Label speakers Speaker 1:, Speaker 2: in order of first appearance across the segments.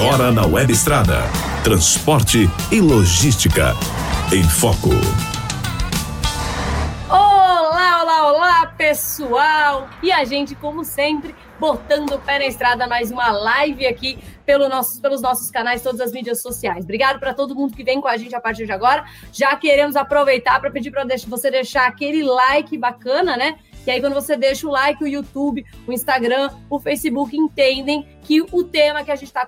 Speaker 1: Agora na Web Estrada. Transporte e logística. Em Foco.
Speaker 2: Olá, olá, olá, pessoal! E a gente, como sempre, botando o pé na estrada, mais uma live aqui pelo nosso, pelos nossos canais, todas as mídias sociais. Obrigado para todo mundo que vem com a gente a partir de agora. Já queremos aproveitar para pedir para você deixar aquele like bacana, né? Que aí, quando você deixa o like, o YouTube, o Instagram, o Facebook entendem que o tema que a gente está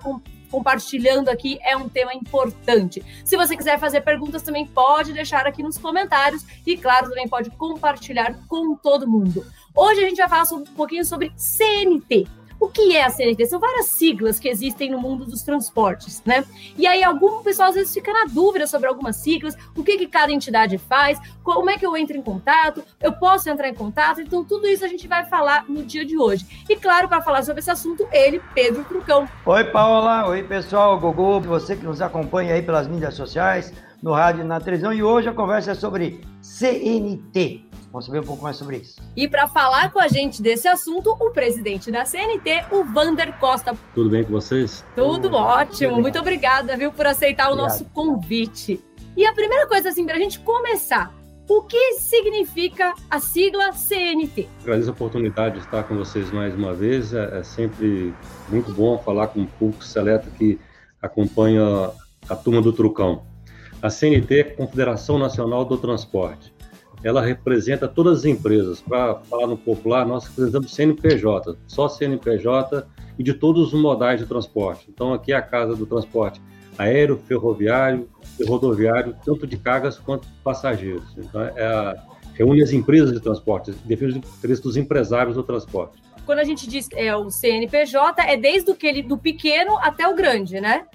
Speaker 2: compartilhando aqui é um tema importante. Se você quiser fazer perguntas, também pode deixar aqui nos comentários e, claro, também pode compartilhar com todo mundo. Hoje a gente vai falar um pouquinho sobre CNT. O que é a CNT? São várias siglas que existem no mundo dos transportes, né? E aí, algum pessoal às vezes fica na dúvida sobre algumas siglas, o que, que cada entidade faz, como é que eu entro em contato, eu posso entrar em contato, então tudo isso a gente vai falar no dia de hoje. E claro, para falar sobre esse assunto, ele, Pedro Trucão.
Speaker 3: Oi, Paula, oi, pessoal, Gogô, você que nos acompanha aí pelas mídias sociais, no rádio e na televisão, e hoje a conversa é sobre CNT. Vamos saber um pouco mais sobre isso.
Speaker 2: E para falar com a gente desse assunto, o presidente da CNT, o Vander Costa.
Speaker 4: Tudo bem com vocês?
Speaker 2: Tudo oh, ótimo. Muito obrigada, viu, por aceitar o nosso convite. E a primeira coisa, assim, para a gente começar, o que significa a sigla CNT?
Speaker 4: Agradeço a oportunidade de estar com vocês mais uma vez. É, é sempre muito bom falar com um público seleto que acompanha a turma do Trucão. A CNT é Confederação Nacional do Transporte ela representa todas as empresas. Para falar no popular, nós representamos CNPJ, só CNPJ e de todos os modais de transporte. Então, aqui é a casa do transporte aéreo, ferroviário e rodoviário, tanto de cargas quanto de passageiros. Então, é a, reúne as empresas de transporte, defende os interesses dos empresários do transporte.
Speaker 2: Quando a gente diz é o CNPJ, é desde o que ele, do pequeno até o grande, né?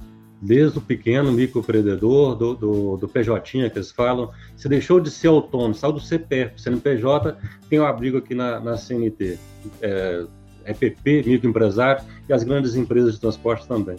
Speaker 4: Desde o pequeno microempreendedor, do, do, do PJ que eles falam, você deixou de ser autônomo, saiu do CPF, CNPJ, tem o um abrigo aqui na, na CNT, é, EPP, microempresário e as grandes empresas de transporte também.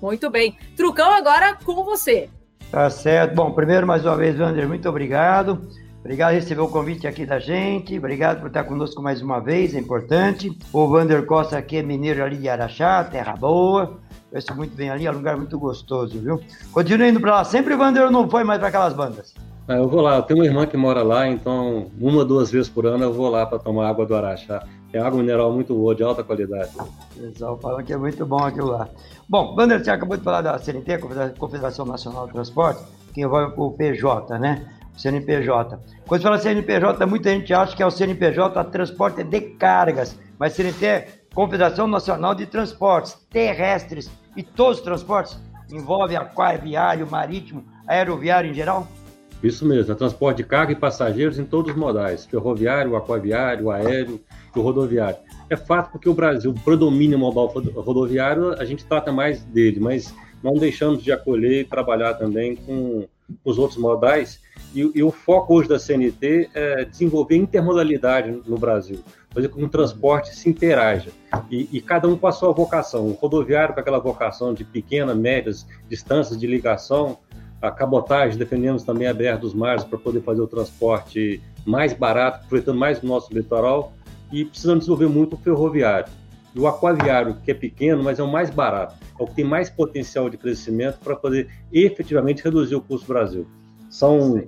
Speaker 2: Muito bem. Trucão, agora com você.
Speaker 3: Tá certo. Bom, primeiro, mais uma vez, Wander, muito obrigado. Obrigado por receber o convite aqui da gente. Obrigado por estar conosco mais uma vez, é importante. O Wander Costa aqui é mineiro ali de Araxá, terra boa. Conheço muito bem ali, é um lugar muito gostoso, viu? Continua indo pra lá. Sempre o Vander não foi mais para aquelas bandas.
Speaker 4: É, eu vou lá, eu tenho uma irmã que mora lá, então uma, duas vezes por ano eu vou lá para tomar água do Araxá. É água mineral muito boa, de alta qualidade.
Speaker 3: Pessoal fala que é muito bom aquilo lá. Bom, Vander, você acabou de falar da CNT, Confederação Nacional do Transporte, que envolve o PJ, né? CNPJ. Quando fala CNPJ, muita gente acha que é o CNPJ transporte de cargas, mas CNT é Confederação Nacional de Transportes Terrestres e todos os transportes? Envolve aquário, viário, marítimo, aeroviário em geral?
Speaker 4: Isso mesmo, é transporte de carga e passageiros em todos os modais, ferroviário, aquaviário, aéreo e rodoviário. É fato porque o Brasil predomina o modal rodoviário, a gente trata mais dele, mas não deixamos de acolher e trabalhar também com os outros modais. E, e o foco hoje da CNT é desenvolver intermodalidade no Brasil fazer com que o transporte se interaja. E, e, cada um com a sua vocação. O rodoviário com aquela vocação de pequenas, médias distâncias de ligação. A cabotagem, defendemos também a BR dos Mares para poder fazer o transporte mais barato, aproveitando mais o nosso litoral. E precisamos desenvolver muito o ferroviário. E o aquaviário, que é pequeno, mas é o mais barato, é o que tem mais potencial de crescimento para poder efetivamente reduzir o custo do Brasil. São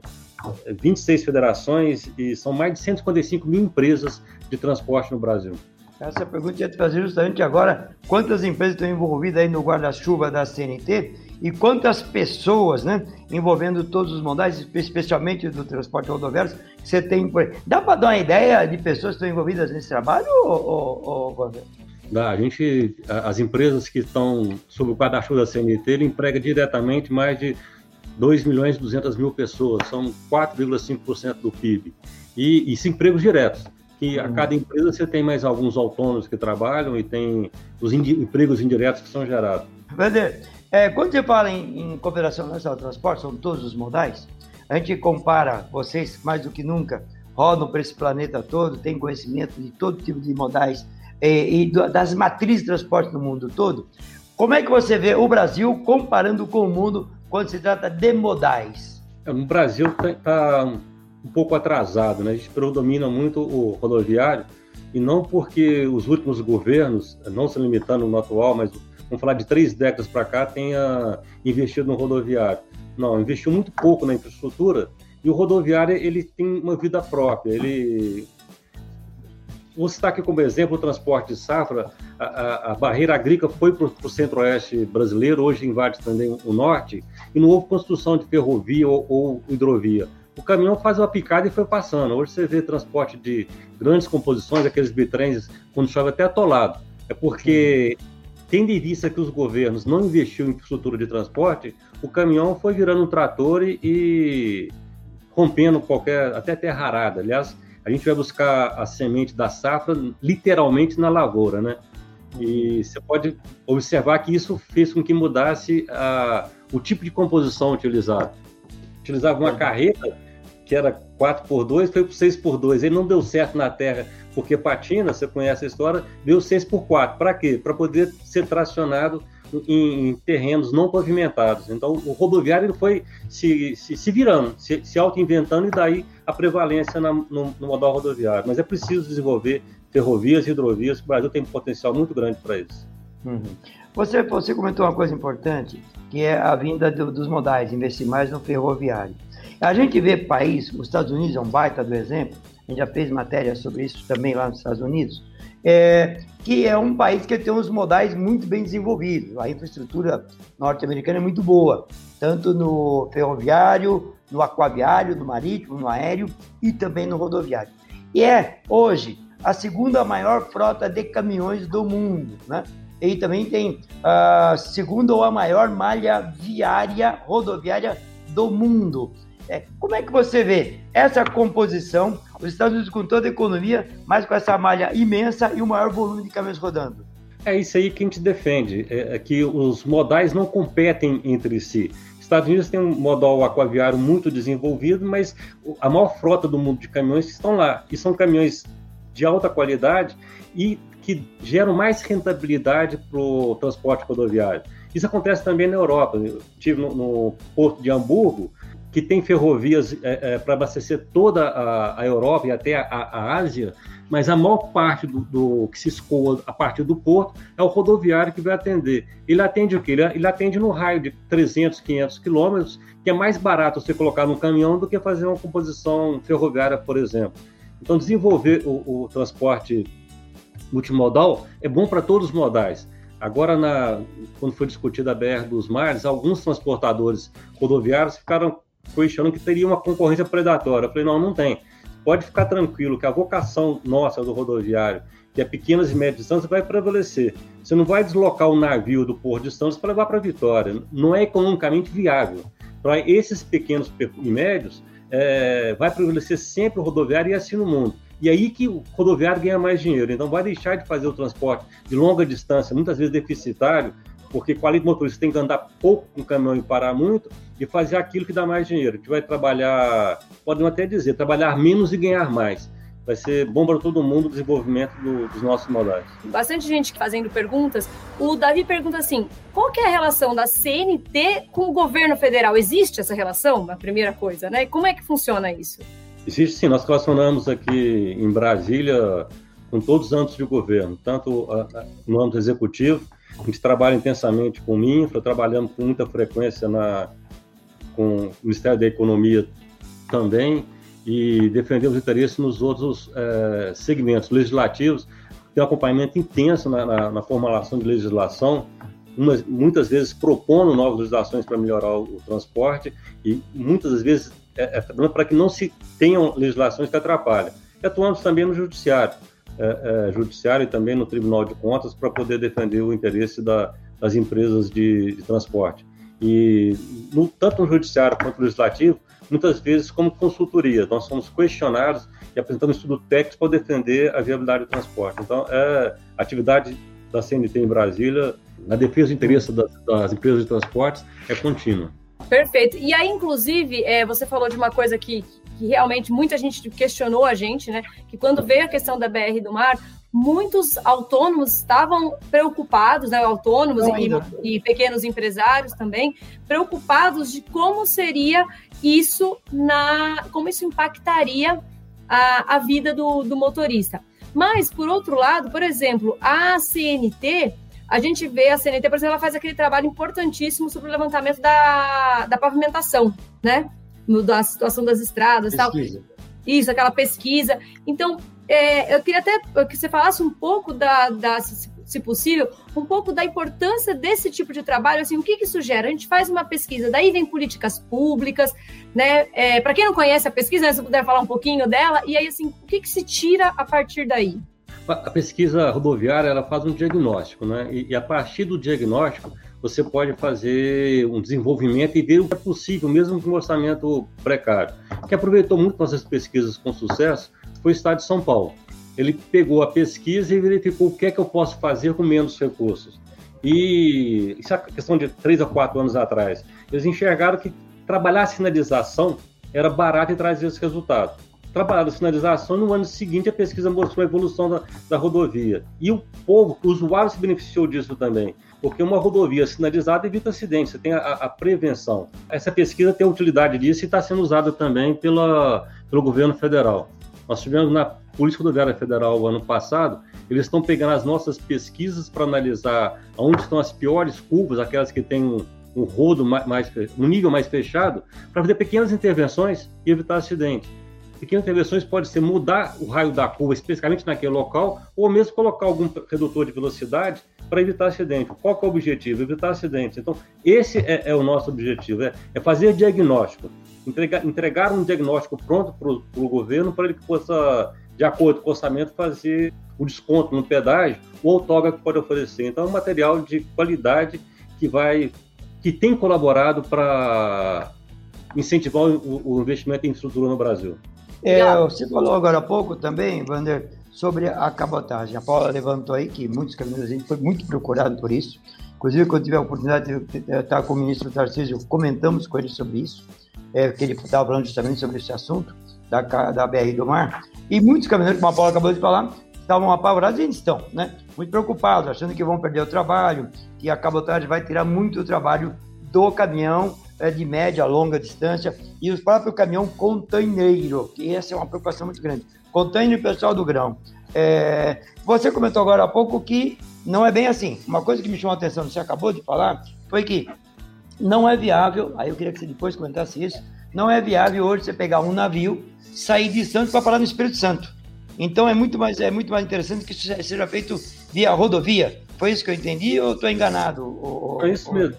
Speaker 4: 26 federações e são mais de 155 mil empresas de transporte no Brasil.
Speaker 3: Essa pergunta ia te fazer justamente agora. Quantas empresas estão envolvidas aí no guarda-chuva da CNT e quantas pessoas, né, envolvendo todos os modais, especialmente do transporte rodoviário, você tem por Dá para dar uma ideia de pessoas que estão envolvidas nesse trabalho, ou, ou,
Speaker 4: Dá. A gente, as empresas que estão sob o guarda-chuva da CNT, ele emprega diretamente mais de 2 milhões e 200 mil pessoas, são 4,5% do PIB. E, e empregos diretos, que a uhum. cada empresa você tem mais alguns autônomos que trabalham e tem os indi empregos indiretos que são gerados.
Speaker 3: Vander, é, quando você fala em, em Cooperação Nacional de Transporte, são todos os modais, a gente compara, vocês mais do que nunca, rodam para esse planeta todo, têm conhecimento de todo tipo de modais e, e das matrizes de transporte no mundo todo. Como é que você vê o Brasil comparando com o mundo quando se trata de modais?
Speaker 4: É, no Brasil está tá um pouco atrasado, né? A gente predomina muito o rodoviário e não porque os últimos governos, não se limitando no atual, mas vamos falar de três décadas para cá, tenha investido no rodoviário. Não, investiu muito pouco na infraestrutura e o rodoviário ele tem uma vida própria. Ele vou citar aqui como exemplo o transporte de safra. A, a, a barreira agrícola foi para o centro-oeste brasileiro, hoje invade também o norte, e não houve construção de ferrovia ou, ou hidrovia. O caminhão faz uma picada e foi passando. Hoje você vê transporte de grandes composições, aqueles bitrens, quando chove até atolado. É porque, tendo em vista que os governos não investiram em infraestrutura de transporte, o caminhão foi virando um trator e, e rompendo qualquer, até terra arada. Aliás, a gente vai buscar a semente da safra literalmente na lavoura, né? E você pode observar que isso fez com que mudasse a, o tipo de composição utilizado. Utilizava uma carreta que era 4x2, foi para 6x2. Ele não deu certo na terra, porque patina, você conhece a história, deu 6x4. Para quê? Para poder ser tracionado em, em, terrenos não pavimentados. Então, o rodoviário foi se, se, se virando, se, se auto-inventando, e daí a prevalência na, no, no modal rodoviário. Mas é preciso desenvolver ferrovias e hidrovias, o Brasil tem um potencial muito grande para isso.
Speaker 3: Uhum. Você, você comentou uma coisa importante, que é a vinda do, dos modais, investir mais no ferroviário. A gente vê país, os Estados Unidos é um baita do exemplo, a gente já fez matéria sobre isso também lá nos Estados Unidos, é, que é um país que tem uns modais muito bem desenvolvidos. A infraestrutura norte-americana é muito boa, tanto no ferroviário, no aquaviário, no marítimo, no aéreo e também no rodoviário. E é, hoje, a segunda maior frota de caminhões do mundo, né? E também tem a segunda ou a maior malha viária rodoviária do mundo. É, como é que você vê essa composição, os Estados Unidos com toda a economia, mas com essa malha imensa e o maior volume de caminhões rodando?
Speaker 4: É isso aí que a gente defende, é, é que os modais não competem entre si. Estados Unidos tem um modal aquaviário muito desenvolvido, mas a maior frota do mundo de caminhões estão lá. E são caminhões de alta qualidade e que geram mais rentabilidade para o transporte rodoviário. Isso acontece também na Europa. Eu estive no, no porto de Hamburgo, que tem ferrovias é, é, para abastecer toda a, a, Europa e até a, a, Ásia, mas a maior parte do, do, que se escoa a partir do porto é o rodoviário que vai atender. Ele atende o quê? Ele, ele atende no raio de 300, 500 quilômetros, que é mais barato você colocar no caminhão do que fazer uma composição ferroviária, por exemplo. Então, desenvolver o, o transporte multimodal é bom para todos os modais. Agora, na, quando foi discutida a BR dos mares, alguns transportadores rodoviários ficaram questionando que teria uma concorrência predatória. Eu falei, não, não tem. Pode ficar tranquilo que a vocação nossa do rodoviário, que é pequenas e médias distâncias, vai prevalecer. Você não vai deslocar o navio do Porto de Santos para levar para Vitória. Não é economicamente viável. Para esses pequenos e médios, é, vai prevalecer sempre o rodoviário e assim no mundo. E aí que o rodoviário ganha mais dinheiro. Então vai deixar de fazer o transporte de longa distância, muitas vezes deficitário, porque qualidade motorista tem que andar pouco com o caminhão e parar muito, e fazer aquilo que dá mais dinheiro. Gente vai trabalhar, podem até dizer, trabalhar menos e ganhar mais. Vai ser bom para todo mundo o desenvolvimento do, dos nossos modais.
Speaker 2: Bastante gente fazendo perguntas. O Davi pergunta assim: qual é a relação da CNT com o governo federal? Existe essa relação? A primeira coisa, né? Como é que funciona isso?
Speaker 4: Existe sim, nós relacionamos aqui em Brasília com todos os âmbitos de governo, tanto no âmbito executivo, a gente trabalha intensamente com o MINFRA, trabalhamos com muita frequência na, com o Ministério da Economia também, e defendemos interesses nos outros é, segmentos legislativos, tem um acompanhamento intenso na, na, na formulação de legislação, umas, muitas vezes propondo novas legislações para melhorar o, o transporte, e muitas vezes é, é, para que não se tenham legislações que atrapalhem. E atuamos também no judiciário, é, judiciário e também no Tribunal de Contas para poder defender o interesse da, das empresas de, de transporte. E no, tanto no judiciário quanto no legislativo, muitas vezes como consultoria, nós somos questionados e apresentamos estudo técnico para defender a viabilidade do transporte. Então, é, a atividade da CNT em Brasília, na defesa do interesse das, das empresas de transportes, é contínua.
Speaker 2: Perfeito. E aí, inclusive, é, você falou de uma coisa que, que realmente muita gente questionou a gente, né? Que quando veio a questão da BR do mar, muitos autônomos estavam preocupados, né, autônomos e, e, pequenos empresários também, preocupados de como seria isso na, como isso impactaria a, a vida do, do motorista. Mas, por outro lado, por exemplo, a CNT a gente vê a CNT, por exemplo, ela faz aquele trabalho importantíssimo sobre o levantamento da, da pavimentação, né? No, da situação das estradas e tal. Isso, aquela pesquisa. Então, é, eu queria até que você falasse um pouco da, da se possível, um pouco da importância desse tipo de trabalho, assim, o que, que isso gera? A gente faz uma pesquisa, daí vem políticas públicas, né? É, Para quem não conhece a pesquisa, né, se puder falar um pouquinho dela, e aí, assim, o que, que se tira a partir daí?
Speaker 4: A pesquisa rodoviária, ela faz um diagnóstico, né? E, e a partir do diagnóstico, você pode fazer um desenvolvimento e ver o que é possível, mesmo com um orçamento precário. Que aproveitou muito nossas pesquisas com sucesso foi o Estado de São Paulo ele pegou a pesquisa e verificou o que é que eu posso fazer com menos recursos. E isso é questão de três a quatro anos atrás. Eles enxergaram que trabalhar a sinalização era barato e trazia esse resultado. Trabalhar a sinalização, no ano seguinte a pesquisa mostrou a evolução da, da rodovia. E o povo, o usuário se beneficiou disso também, porque uma rodovia sinalizada evita acidentes, você tem a, a prevenção. Essa pesquisa tem utilidade disso e está sendo usada também pela, pelo governo federal. Nós tivemos na Polícia Rodoviária Federal ano passado, eles estão pegando as nossas pesquisas para analisar onde estão as piores curvas, aquelas que têm um, rodo mais, um nível mais fechado, para fazer pequenas intervenções e evitar acidente. Pequenas intervenções pode ser mudar o raio da curva especificamente naquele local, ou mesmo colocar algum redutor de velocidade para evitar acidente. Qual é o objetivo? Evitar acidente. Então, esse é, é o nosso objetivo, é, é fazer diagnóstico, entregar, entregar um diagnóstico pronto para o governo para ele que possa de acordo com o orçamento, fazer o desconto no pedágio, o autógrafo pode oferecer. Então, é um material de qualidade que vai, que tem colaborado para incentivar o, o, investimento em infraestrutura no Brasil.
Speaker 3: É, você falou agora há pouco também, Wander, sobre a cabotagem. A Paula levantou aí que muitos caminhoneiros, a gente foi muito procurado por isso. Inclusive, quando tive a oportunidade de estar com o ministro Tarcísio, comentamos com ele sobre isso, é, que ele estava falando justamente sobre esse assunto da, da BR do Mar. E muitos caminhoneiros, como a Paula acabou de falar, estavam apavorados e ainda estão, né? Muito preocupados, achando que vão perder o trabalho, que a cabotagem vai tirar muito o trabalho do caminhão é, de média longa distância e o próprio caminhão container, que essa é uma preocupação muito grande. Container pessoal do grão. É, você comentou agora há pouco que não é bem assim. Uma coisa que me chamou a atenção, você acabou de falar, foi que não é viável, aí eu queria que você depois comentasse isso, não é viável hoje você pegar um navio, sair de Santos para parar no Espírito Santo. Então é muito mais é muito mais interessante que isso seja feito via rodovia. Foi isso que eu entendi ou estou enganado? Ou,
Speaker 4: é isso mesmo.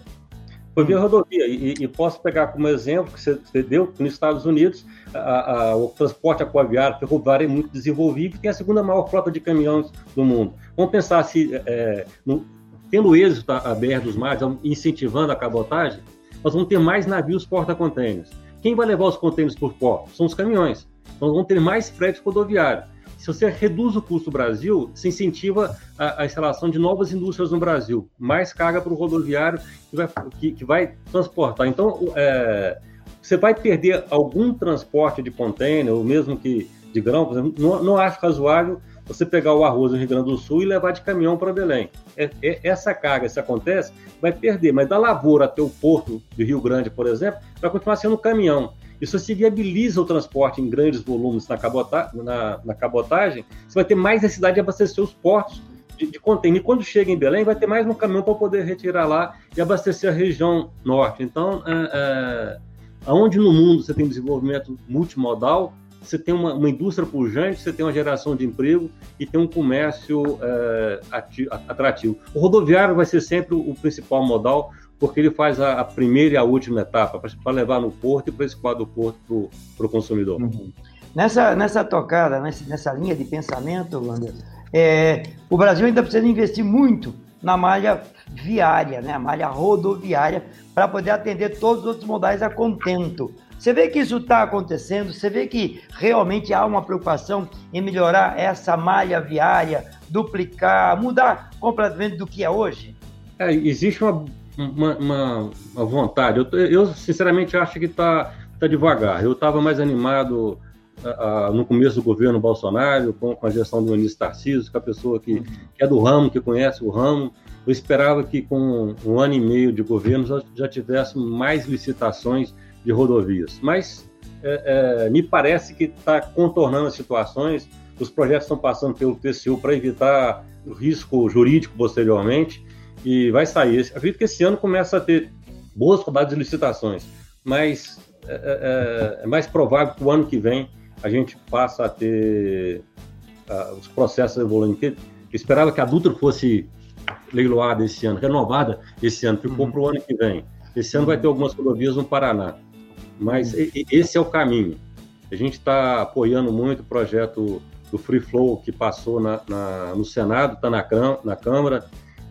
Speaker 4: Foi via rodovia. E, e, posso pegar como exemplo que você deu que nos Estados Unidos a, a, o transporte aquaviário, ferroviário é muito desenvolvido tem a segunda maior frota de caminhões do mundo. Vamos pensar se, é, no, tendo êxito a BR dos Mares, incentivando a cabotagem, nós vamos ter mais navios porta-contêineres. Quem vai levar os contêineres por porto? São os caminhões. Então, vamos ter mais frete rodoviário. Se você reduz o custo do Brasil, se incentiva a, a instalação de novas indústrias no Brasil, mais carga para o rodoviário que vai, que, que vai, transportar. Então, é, você vai perder algum transporte de contêiner, ou mesmo que de grão, por exemplo, não, não acho razoável você pegar o arroz no Rio Grande do Sul e levar de caminhão para Belém. É, é, essa carga, se acontece, vai perder, mas da lavoura até o porto de Rio Grande, por exemplo, vai continuar sendo caminhão. Isso se viabiliza o transporte em grandes volumes na, cabota na, na cabotagem, você vai ter mais necessidade de abastecer os portos de, de container. E quando chega em Belém, vai ter mais um caminhão para poder retirar lá e abastecer a região norte. Então, é, é, aonde no mundo você tem desenvolvimento multimodal, você tem uma, uma, indústria pujante, você tem uma geração de emprego e tem um comércio é, ativo, atrativo. O rodoviário vai ser sempre o principal modal, porque ele faz a, a primeira e a última etapa, para levar no porto e para escoar do porto para o consumidor. Uhum.
Speaker 3: Nessa, nessa tocada, nessa, nessa linha de pensamento, Wander, é, o Brasil ainda precisa investir muito na malha viária, né, a malha rodoviária, para poder atender todos os outros modais a contento. Você vê que isso está acontecendo, você vê que realmente há uma preocupação em melhorar essa malha viária, duplicar, mudar completamente do que é hoje?
Speaker 4: É, existe uma, uma, uma, uma vontade. Eu, eu, sinceramente, acho que está tá devagar. Eu estava mais animado uh, no começo do governo Bolsonaro, com, com, a gestão do ministro Tarcísio, com a pessoa que, que, é do ramo, que conhece o ramo. Eu esperava que com um ano e meio de governo já, já tivéssemos mais licitações de rodovias. Mas é, é, me parece que está contornando as situações, os projetos estão passando pelo TCU para evitar o risco jurídico posteriormente, e vai sair. Acredito que esse ano começa a ter boas rodadas de licitações, mas é, é, é, é mais provável que o ano que vem a gente passe a ter uh, os processos evoluindo. Eu esperava que a Dutra fosse leiloada esse ano, renovada esse ano, ficou uhum. para o ano que vem. Esse ano vai ter algumas rodovias no Paraná, mas uhum. esse é o caminho. A gente está apoiando muito o projeto do Free Flow que passou na, na no Senado, está na, na Câmara,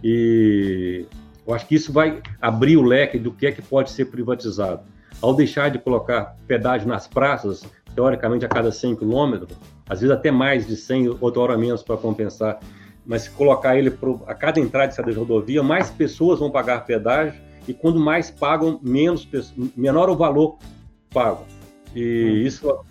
Speaker 4: e eu acho que isso vai abrir o leque do que é que pode ser privatizado. Ao deixar de colocar pedágio nas praças, teoricamente a cada 100 quilômetros, às vezes até mais de 100, outra hora menos para compensar, mas se colocar ele pro, a cada entrada e saída de rodovia, mais pessoas vão pagar pedágio e quando mais pagam, menos menor o valor pago. E hum. isso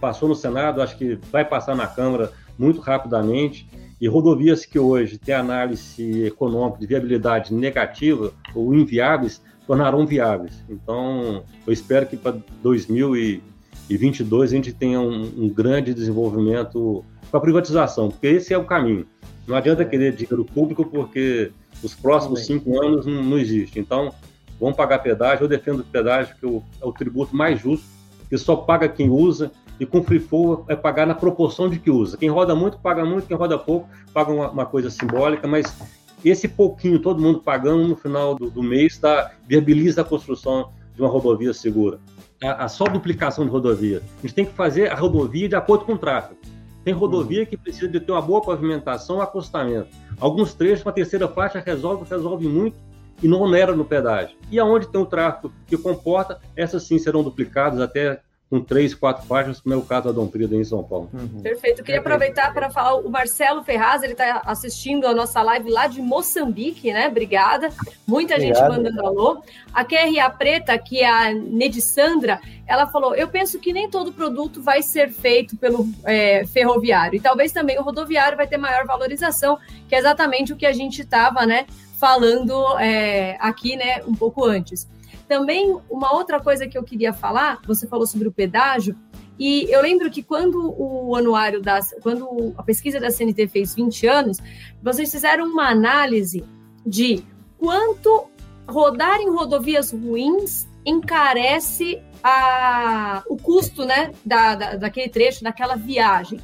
Speaker 4: passou no Senado, acho que vai passar na Câmara muito rapidamente. E rodovias que hoje têm análise econômica de viabilidade negativa ou inviáveis tornarão viáveis. Então, eu espero que para 2022 a gente tenha um, um grande desenvolvimento com a privatização, porque esse é o caminho. Não adianta querer dinheiro público porque os próximos cinco anos não, não existe. Então, vamos pagar pedágio. Eu defendo o pedágio, que é o tributo mais justo, que só paga quem usa e com free flow é pagar na proporção de que usa. Quem roda muito, paga muito, quem roda pouco, paga uma, uma coisa simbólica, mas esse pouquinho, todo mundo pagando no final do, do mês, tá, viabiliza a construção de uma rodovia segura. A, a, só duplicação de rodovia. A gente tem que fazer a rodovia de acordo com o tráfego. Tem rodovia que precisa de ter uma boa pavimentação, acostamento. Alguns trechos, uma terceira faixa resolve, resolve muito e não onera no pedágio. E aonde tem o tráfego que comporta, essas sim serão duplicadas até com três, quatro páginas, como é o caso da Dom Prida em São Paulo.
Speaker 2: Uhum. Perfeito. Eu queria aproveitar para falar o Marcelo Ferraz, ele está assistindo a nossa live lá de Moçambique, né? Obrigada. Muita Obrigado. gente mandando alô. A QRA Preta, que é a Nedissandra, ela falou: Eu penso que nem todo produto vai ser feito pelo é, ferroviário, e talvez também o rodoviário vai ter maior valorização, que é exatamente o que a gente estava, né? Falando é, aqui, né, um pouco antes. Também, uma outra coisa que eu queria falar, você falou sobre o pedágio, e eu lembro que quando o anuário das, quando a pesquisa da CNT fez 20 anos, vocês fizeram uma análise de quanto rodar em rodovias ruins encarece a, o custo né, da, da, daquele trecho, daquela viagem.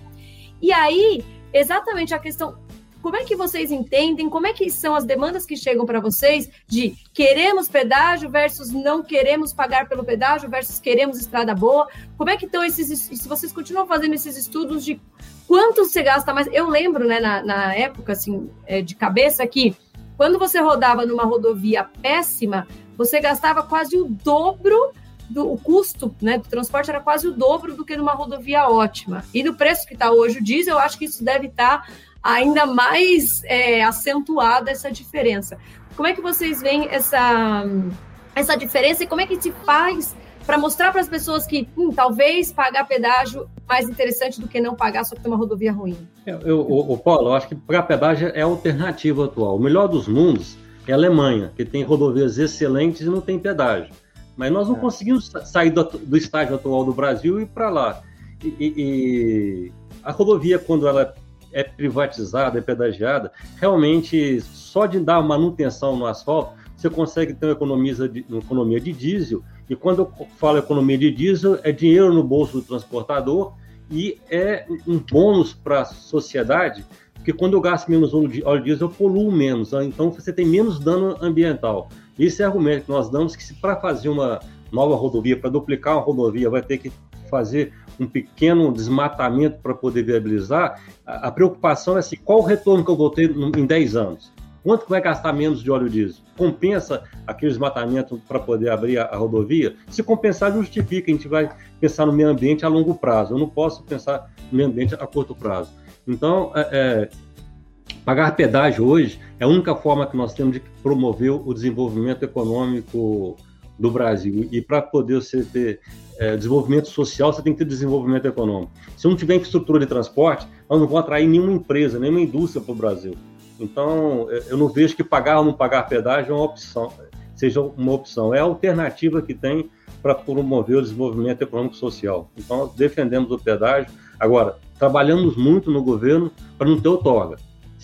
Speaker 2: E aí, exatamente a questão como é que vocês entendem? Como é que são as demandas que chegam para vocês de queremos pedágio versus não queremos pagar pelo pedágio versus queremos estrada boa? Como é que estão esses se vocês continuam fazendo esses estudos de quanto você gasta mais? Eu lembro, né, na, na época assim, é, de cabeça que quando você rodava numa rodovia péssima, você gastava quase o dobro do o custo né, do transporte era quase o dobro do que numa rodovia ótima. E no preço que está hoje o diesel, eu acho que isso deve estar tá ainda mais é, acentuada essa diferença. Como é que vocês veem essa, essa diferença e como é que se faz para mostrar para as pessoas que hum, talvez pagar pedágio é mais interessante do que não pagar só que tem uma rodovia ruim?
Speaker 4: Eu, eu, o, Paulo, eu acho que pagar pedágio é a alternativa atual. O melhor dos mundos é a Alemanha, que tem rodovias excelentes e não tem pedágio. Mas nós não é. conseguimos sair do, do estágio atual do Brasil e ir para lá. E, e, e, a rodovia, quando ela é privatizada, é pedagiada, realmente só de dar manutenção no asfalto, você consegue ter uma economia de, uma economia de diesel. E quando eu falo economia de diesel, é dinheiro no bolso do transportador e é um bônus para a sociedade, porque quando eu gasto menos óleo diesel, eu poluo menos. Né? Então você tem menos dano ambiental. Esse é o argumento que nós damos, que se para fazer uma nova rodovia, para duplicar uma rodovia, vai ter que fazer um pequeno desmatamento para poder viabilizar, a, a, preocupação é assim, qual o retorno que eu vou ter em 10 anos? Quanto que vai gastar menos de óleo diesel? Compensa aquele desmatamento para poder abrir a, a, rodovia? Se compensar, justifica. A gente vai pensar no meio ambiente a longo prazo. Eu não posso pensar no meio ambiente a curto prazo. Então, é, é, pagar pedágio hoje é a única forma que nós temos de promover o desenvolvimento econômico do Brasil. E para poder você ter é, desenvolvimento social, você tem que ter desenvolvimento econômico. Se não tiver infraestrutura de transporte, nós não vamos atrair nenhuma empresa, nenhuma indústria para o Brasil. Então, é, eu não vejo que pagar ou não pagar pedágio é uma opção, seja uma opção. É a alternativa que tem para promover o desenvolvimento econômico e social. Então, nós defendemos o pedágio. Agora, trabalhamos muito no governo para não ter outorga.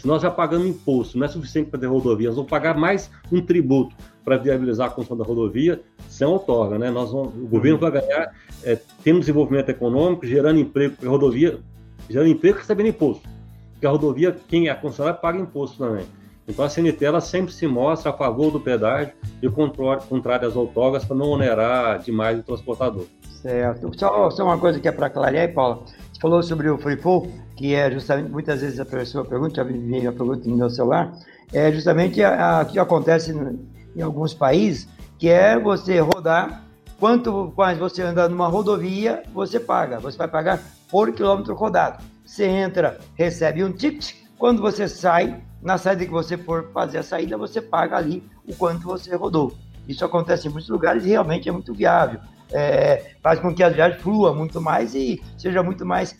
Speaker 4: Se nós já pagamos imposto, não é suficiente para ter rodovia, nós vamos pagar mais um tributo para viabilizar a construção da rodovia, sem outorga, né? Nós vamos, o governo vai ganhar, é, tendo desenvolvimento econômico, gerando emprego, porque a rodovia, gerando emprego recebendo imposto. Porque a rodovia, quem é concessionário, paga imposto também. Então a CNT ela sempre se mostra a favor do pedágio e contrário às outorgas para não onerar demais o transportador.
Speaker 3: Certo. Só, só uma coisa que é para clarear, Paula. Falou sobre o free que é justamente, muitas vezes a pessoa pergunta, já vi a pergunta no meu celular, é justamente o que acontece em alguns países, que é você rodar, quanto mais você anda numa rodovia, você paga. Você vai pagar por quilômetro rodado. Você entra, recebe um ticket, quando você sai, na saída que você for fazer a saída, você paga ali o quanto você rodou. Isso acontece em muitos lugares e realmente é muito viável. É, faz com que a viagem flua muito mais e seja muito mais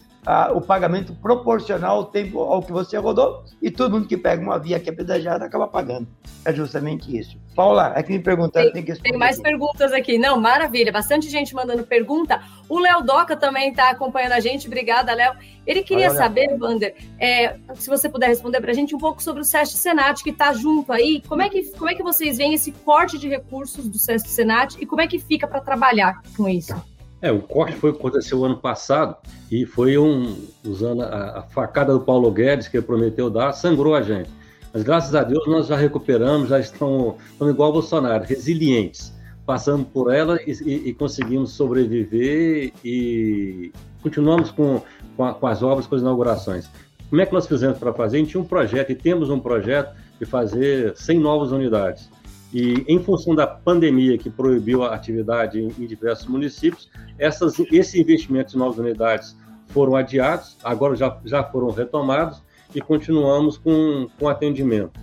Speaker 3: o pagamento proporcional ao tempo ao que você rodou e todo mundo que pega uma via que é pedajada acaba pagando. É justamente isso. Paula, é que me perguntaram, tem, tem que
Speaker 2: Tem mais perguntas aqui. Não, maravilha, bastante gente mandando pergunta. O Léo Doca também está acompanhando a gente. Obrigada, Léo. Ele queria Olha, saber, Wander, é, se você puder responder para a gente um pouco sobre o SESC Senat, que está junto aí. Como é, que, como é que vocês veem esse corte de recursos do SESC Senat e como é que fica para trabalhar com isso?
Speaker 4: É, o corte foi aconteceu ano passado e foi um usando a, a, facada do Paulo Guedes que ele prometeu dar, sangrou a gente. Mas graças a Deus nós já recuperamos, já estamos, estamos igual ao Bolsonaro, resilientes. Passamos por ela e, e, e conseguimos sobreviver e continuamos com, com, a, com as obras, com as inaugurações. Como é que nós fizemos para fazer? A gente tinha um projeto e temos um projeto de fazer 100 novas unidades. E em função da pandemia que proibiu a atividade em, em diversos municípios, essas, esses investimentos em novas unidades foram adiados, agora já, já foram retomados e continuamos com, com atendimento.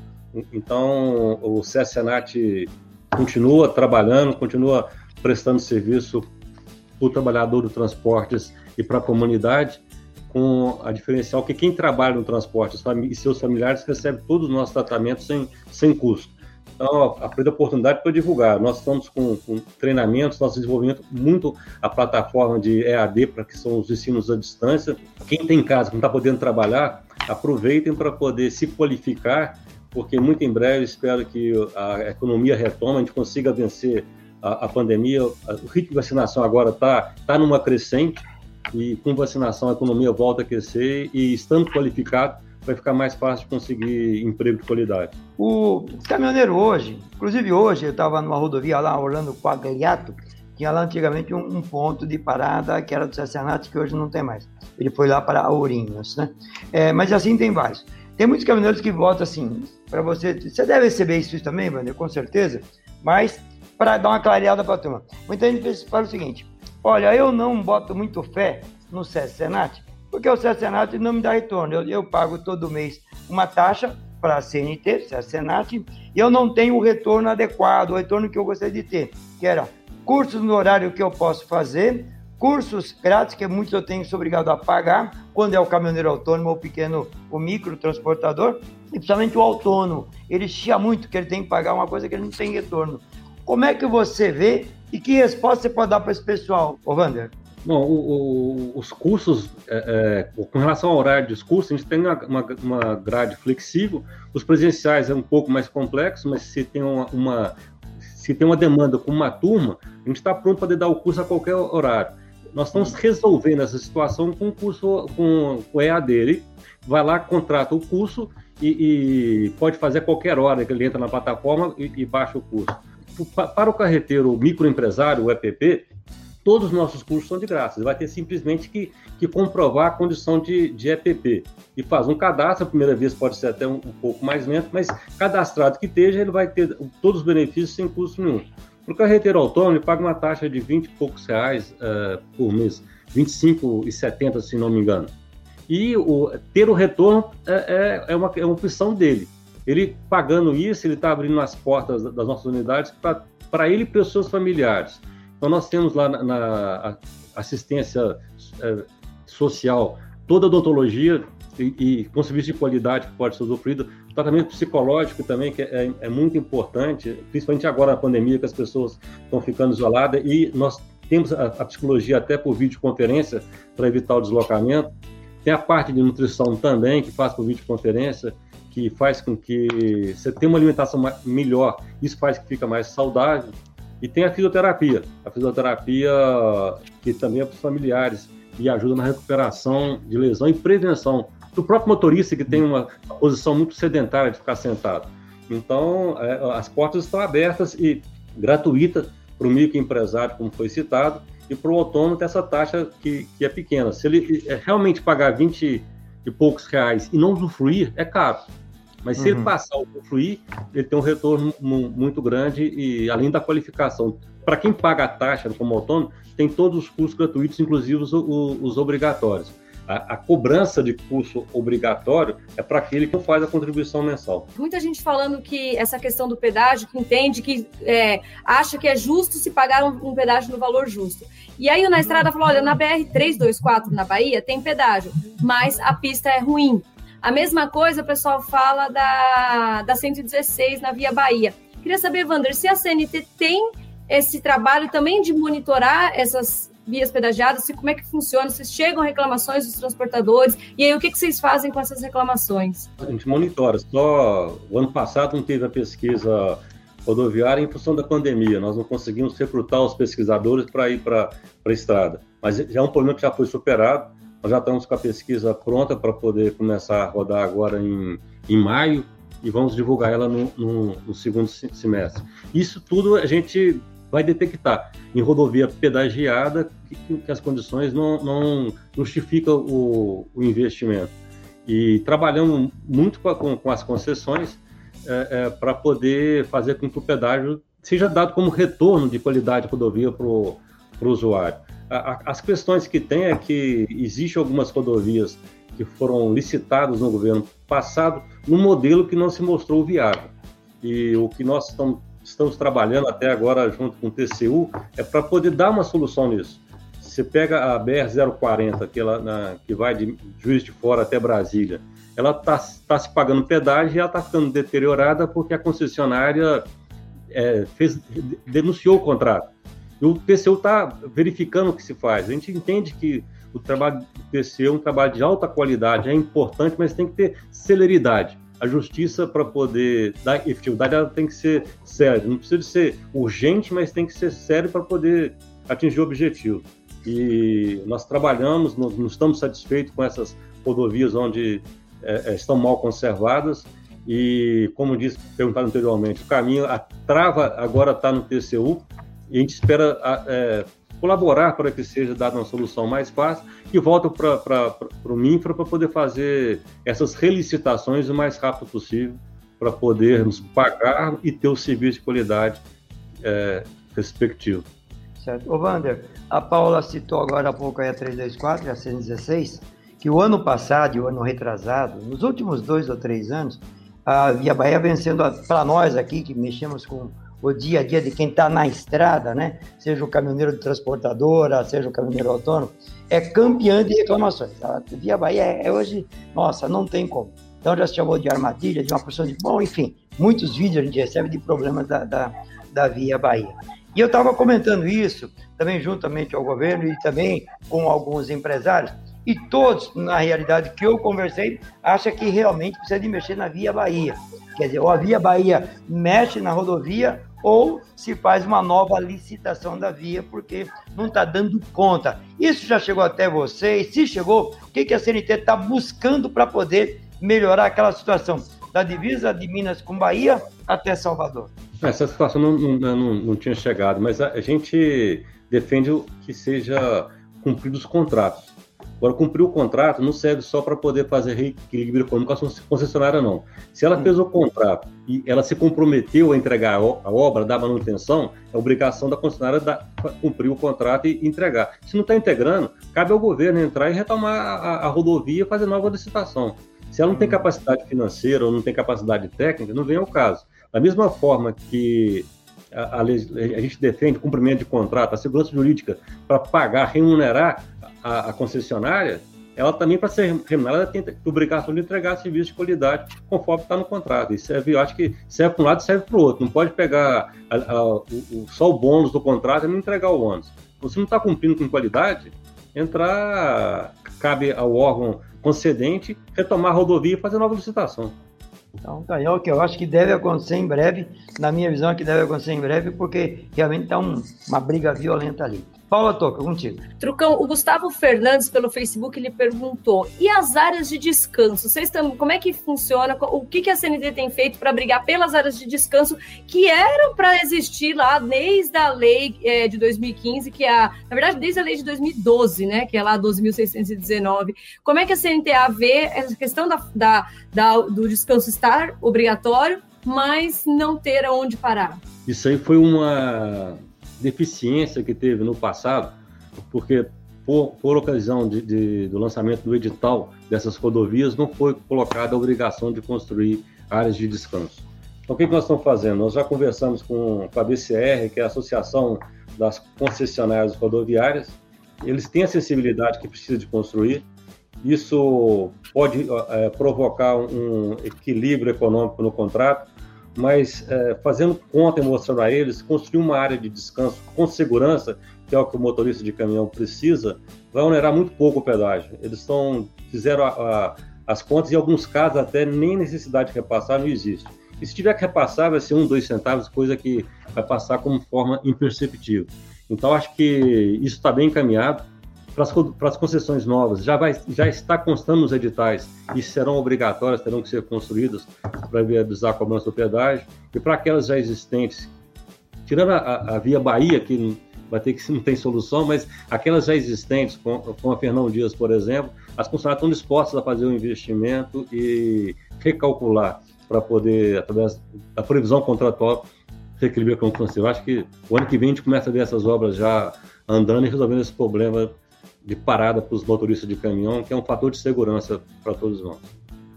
Speaker 4: Então, o CSNAT continua trabalhando, continua prestando serviço para o trabalhador do transportes e para a comunidade, com a diferencial que quem trabalha no transporte e seus familiares recebe todos os nossos tratamentos sem, sem custo. Então, aproveita a oportunidade para divulgar. Nós estamos com, com, treinamentos, nosso desenvolvimento muito a plataforma de EAD, para que são os ensinos à distância. Quem tem em casa, não está podendo trabalhar, aproveitem para poder se qualificar, porque muito em breve espero que a economia retome, a gente consiga vencer a, a pandemia. O ritmo de vacinação agora está tá numa crescente e com vacinação a economia volta a crescer e estando qualificado, vai ficar mais fácil de conseguir emprego de qualidade.
Speaker 3: O caminhoneiro hoje, inclusive hoje eu estava numa rodovia lá, Orlando Quagliato, tinha lá antigamente um, um, ponto de parada que era do Cessanate, que hoje não tem mais. Ele foi lá para Ourinhos, né? É, mas assim tem vários. Tem muitos caminhoneiros que votam assim, para você. Você deve receber isso também, Wander, com certeza, mas para dar uma clareada para a turma. Muita gente fala o seguinte: olha, eu não boto muito fé no Senat, porque o Senat não me dá retorno. Eu, eu pago todo mês uma taxa para a CNT, Senat, e eu não tenho o retorno adequado, o retorno que eu gostaria de ter, que era cursos no horário que eu posso fazer, cursos grátis que muitos eu tenho obrigado a pagar, quando é o caminhoneiro autônomo ou pequeno, o micro transportador, e principalmente o autônomo, ele chia muito que ele tem que pagar uma coisa que ele não tem retorno. Como é que você vê e que resposta você pode dar para esse pessoal, ô Wander?
Speaker 4: Bom, o, o, os cursos, é, é, com relação ao horário dos cursos, a gente tem uma, uma, grade flexível. Os presenciais é um pouco mais complexo, mas se tem uma, uma se tem uma demanda com uma turma, a gente está pronto para dar o curso a qualquer horário. Nós estamos resolvendo essa situação com o curso com o EAD. Ele vai lá, contrata o curso e, e pode fazer a qualquer hora que ele entra na plataforma e, e baixa o curso. Para o carreteiro microempresário, o EPP, todos os nossos cursos são de graça. Ele vai ter simplesmente que, que comprovar a condição de, de EPP e faz um cadastro. A primeira vez pode ser até um, um, pouco mais lento, mas cadastrado que esteja, ele vai ter todos os benefícios sem custo nenhum. Para o carreteiro autônomo, ele paga uma taxa de 20 e poucos reais uh, por mês, 25,70 se não me engano. E o, ter o retorno é, é, é, uma, é uma opção dele. Ele pagando isso, ele está abrindo as portas das nossas unidades para ele e para os seus familiares. Então, nós temos lá na, na assistência é, social toda a odontologia e, e, com serviço de qualidade que pode ser usufruído, tratamento psicológico também, que é, é, muito importante, principalmente agora na pandemia, que as pessoas estão ficando isoladas, e nós temos a, a psicologia até por videoconferência para evitar o deslocamento. Tem a parte de nutrição também, que faz por videoconferência, que faz com que você tenha uma alimentação melhor, isso faz que fica mais saudável. E tem a fisioterapia. A fisioterapia que também é para os familiares e ajuda na recuperação de lesão e prevenção do próprio motorista que tem uma posição muito sedentária de ficar sentado. Então, é, as portas estão abertas e gratuitas para o microempresário, como foi citado, e para o autônomo essa taxa que, que é pequena. Se ele é, realmente pagar 20 e poucos reais e não usufruir, é caro. Mas se uhum. ele passar a usufruir, ele tem um retorno muito grande e além da qualificação. Para quem paga a taxa como autônomo, tem todos os cursos gratuitos, inclusive os, os obrigatórios. A, a, cobrança de curso obrigatório é para aquele que faz a contribuição mensal.
Speaker 2: Muita gente falando que essa questão do pedágio, que entende que é, acha que é justo se pagar um, um, pedágio no valor justo. E aí o na estrada falou: olha, na BR 324 na Bahia tem pedágio, mas a pista é ruim. A mesma coisa o pessoal fala da, da 116 na Via Bahia. Queria saber, Wander, se a CNT tem esse trabalho também de monitorar essas vias pedagiadas, se, como é que funciona, se chegam reclamações dos transportadores, e aí o que, que vocês fazem com essas reclamações?
Speaker 4: A gente monitora, só o ano passado não teve a pesquisa rodoviária em função da pandemia, nós não conseguimos recrutar os pesquisadores para ir para a estrada, mas já é um problema que já foi superado, nós já estamos com a pesquisa pronta para poder começar a rodar agora em, em maio, e vamos divulgar ela no, no, no segundo semestre. Isso tudo a gente vai detectar em rodovia pedagiada que, que as condições não, não justificam o, o, investimento. E trabalhando muito com, com, com as concessões é, é, para poder fazer com que o pedágio seja dado como retorno de qualidade de rodovia para o usuário. A, as questões que tem é que existem algumas rodovias que foram licitadas no governo passado num modelo que não se mostrou viável. E o que nós estamos estamos trabalhando até agora junto com o TCU é para poder dar uma solução nisso. Você pega a BR-040, que, que vai de Juiz de Fora até Brasília, ela está tá se pagando pedágio e ela está ficando deteriorada porque a concessionária é, fez, denunciou o contrato. E o TCU está verificando o que se faz. A gente entende que o trabalho do TCU é um trabalho de alta qualidade, é importante, mas tem que ter celeridade a justiça, para poder dar efetividade, ela tem que ser séria. Não precisa ser urgente, mas tem que ser sério para poder atingir o objetivo. E nós trabalhamos, não, não estamos satisfeitos com essas rodovias onde é, é estão mal conservadas. E, como disse, perguntado anteriormente, o caminho, a trava agora está no TCU, a gente espera é, colaborar para que seja dada uma solução mais fácil e volta para o MINFRA para poder fazer essas relicitações o mais rápido possível para podermos pagar e ter o serviço de qualidade é, respectivo.
Speaker 3: Certo. Ô, Wander, a Paula citou agora há pouco a 324 a 116, que o ano passado e o ano retrasado, nos últimos dois ou três anos, a Via Bahia vencendo para nós aqui, que mexemos com o dia a dia de quem está na estrada, né? Seja o caminhoneiro de transportadora, seja o caminhoneiro autônomo, é campeã de reclamações. A Via Bahia é, é hoje, nossa, não tem como. Então já se chamou de armadilha, de uma porção de. Bom, enfim, muitos vídeos a gente recebe de problemas da, da, da Via Bahia. E eu estava comentando isso também juntamente ao governo e também com alguns empresários, e todos, na realidade, que eu conversei, acham que realmente precisa de mexer na Via Bahia. Quer dizer, ou a Via Bahia mexe na rodovia, ou se faz uma nova licitação da via, porque não está dando conta. Isso já chegou até vocês? Se chegou, o que, que a CNT está buscando para poder melhorar aquela situação? Da divisa de Minas com Bahia até Salvador.
Speaker 4: Essa situação não, não, não, não tinha chegado, mas a, a gente defende que seja cumpridos os contratos. Agora, cumprir o contrato não serve só para poder fazer reequilíbrio econômico com a concessionária, não. Se ela fez o contrato e ela se comprometeu a entregar a obra, dar manutenção, é obrigação da concessionária da, cumprir o contrato e entregar. Se não está integrando, cabe ao governo entrar e retomar a, a rodovia e fazer nova licitação. Se ela não tem uhum. capacidade financeira ou não tem capacidade técnica, não vem ao caso. Da mesma forma que a, a, a gente defende cumprimento de contrato, a segurança jurídica para pagar, remunerar a, a concessionária, ela também, para ser remunerada, tem obrigação de entregar serviço de qualidade conforme está no contrato. Isso serve, eu acho que serve para um lado serve para o outro. Não pode pegar a, a, o, só o bônus do contrato e não entregar o ônus. Você não está cumprindo com qualidade, entrar, cabe ao órgão concedente retomar a rodovia e fazer nova licitação.
Speaker 3: Então, tá aí, é o que eu acho que deve acontecer em breve, na minha visão, é que deve acontecer em breve, porque realmente está um, uma briga violenta ali. Paula Toca, contigo.
Speaker 2: Trucão, o Gustavo Fernandes pelo Facebook ele perguntou: e as áreas de descanso? Vocês estão, como é que funciona? O que, que a CNT tem feito para brigar pelas áreas de descanso que eram para existir lá desde a lei é, de 2015, que é a, na verdade, desde a lei de 2012, né? Que é lá 12.619. Como é que a CNTA vê essa questão da, da, da, do descanso estar obrigatório, mas não ter aonde parar?
Speaker 4: Isso aí foi uma deficiência que teve no passado, porque por, por ocasião de, de, do lançamento do edital dessas rodovias, não foi colocada a obrigação de construir áreas de descanso. Então, o que, que nós estamos fazendo? Nós já conversamos com, com a BCR, que é a Associação das Concessionárias Rodoviárias, eles têm acessibilidade que precisa de construir, isso pode é, provocar um equilíbrio econômico no contrato, mas é, fazendo conta e mostrando a eles, construir uma área de descanso com segurança, que é o que o motorista de caminhão precisa, vai onerar muito pouco o pedágio. Eles estão, fizeram a, a, as contas e, em alguns casos, até nem necessidade de repassar não existe. E se tiver que repassar, vai ser um, dois centavos, coisa que vai passar como forma imperceptível. Então, acho que isso está bem encaminhado para as, concessões novas, já, vai, já está constando nos editais e serão obrigatórias, terão que ser construídas para viabilizar a cobrança do pedágio, e para aquelas já existentes, tirando a, a, via Bahia, que vai ter que não tem solução, mas aquelas já existentes, com, com a Fernão Dias, por exemplo, as concessionárias estão dispostas a fazer o um investimento e recalcular para poder, através da previsão contratual, reequilibrar com o financeiro. Acho que o ano que vem a gente começa a ver essas obras já andando e resolvendo esse problema de parada para os motoristas de caminhão, que é um fator de segurança para todos nós.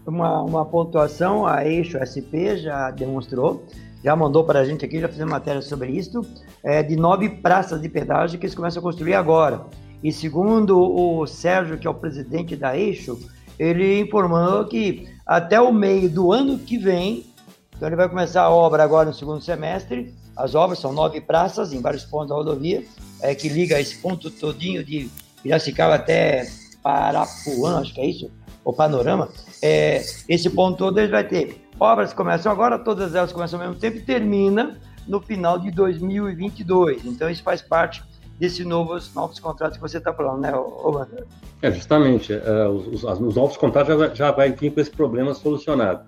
Speaker 3: Uma, uma pontuação, a Eixo SP já demonstrou, já mandou para a gente aqui, já fizemos matéria sobre isso, é, de nove praças de pedágio que eles começam a construir agora. E segundo o Sérgio, que é o presidente da Eixo, ele informou que até o meio do ano que vem, então ele vai começar a obra agora no segundo semestre, as obras são nove praças em vários pontos da rodovia, é, que liga esse ponto todinho de Piracicaba até Parapuã, acho que é isso, o panorama, é, esse ponto todo ele vai ter obras começam agora, todas elas começam ao mesmo tempo e termina no final de 2022. Então isso faz parte desses novos, novos contratos que você está falando, né, Wander?
Speaker 4: É, justamente. É, os, os, os, novos contratos já, já vai vir com esse problema solucionado.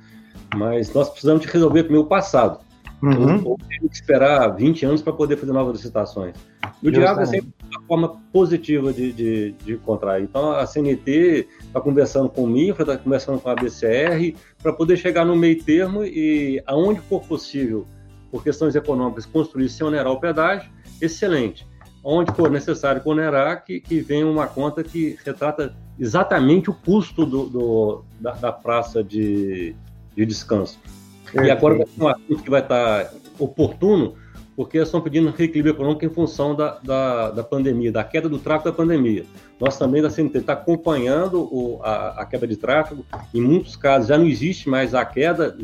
Speaker 4: Mas nós precisamos de resolver primeiro o passado. Uhum. Ou tem que esperar 20 anos para poder fazer novas licitações. E o diálogo é sempre uma forma positiva de, de, de encontrar. Então, a CNT está conversando com o MIFRA, está conversando com a BCR, para poder chegar no meio termo e, aonde for possível, por questões econômicas, construir sem onerar o pedágio, excelente. Onde for necessário onerar, que, que venha uma conta que retrata exatamente o custo do, do da, da, praça de, de descanso. E agora vai ser um assunto que vai estar oportuno, porque estão pedindo reequilíbrio econômico em função da, da, da, pandemia, da queda do tráfego da pandemia. Nós também da CNT está acompanhando o, a, a, queda de tráfego. Em muitos casos já não existe mais a queda.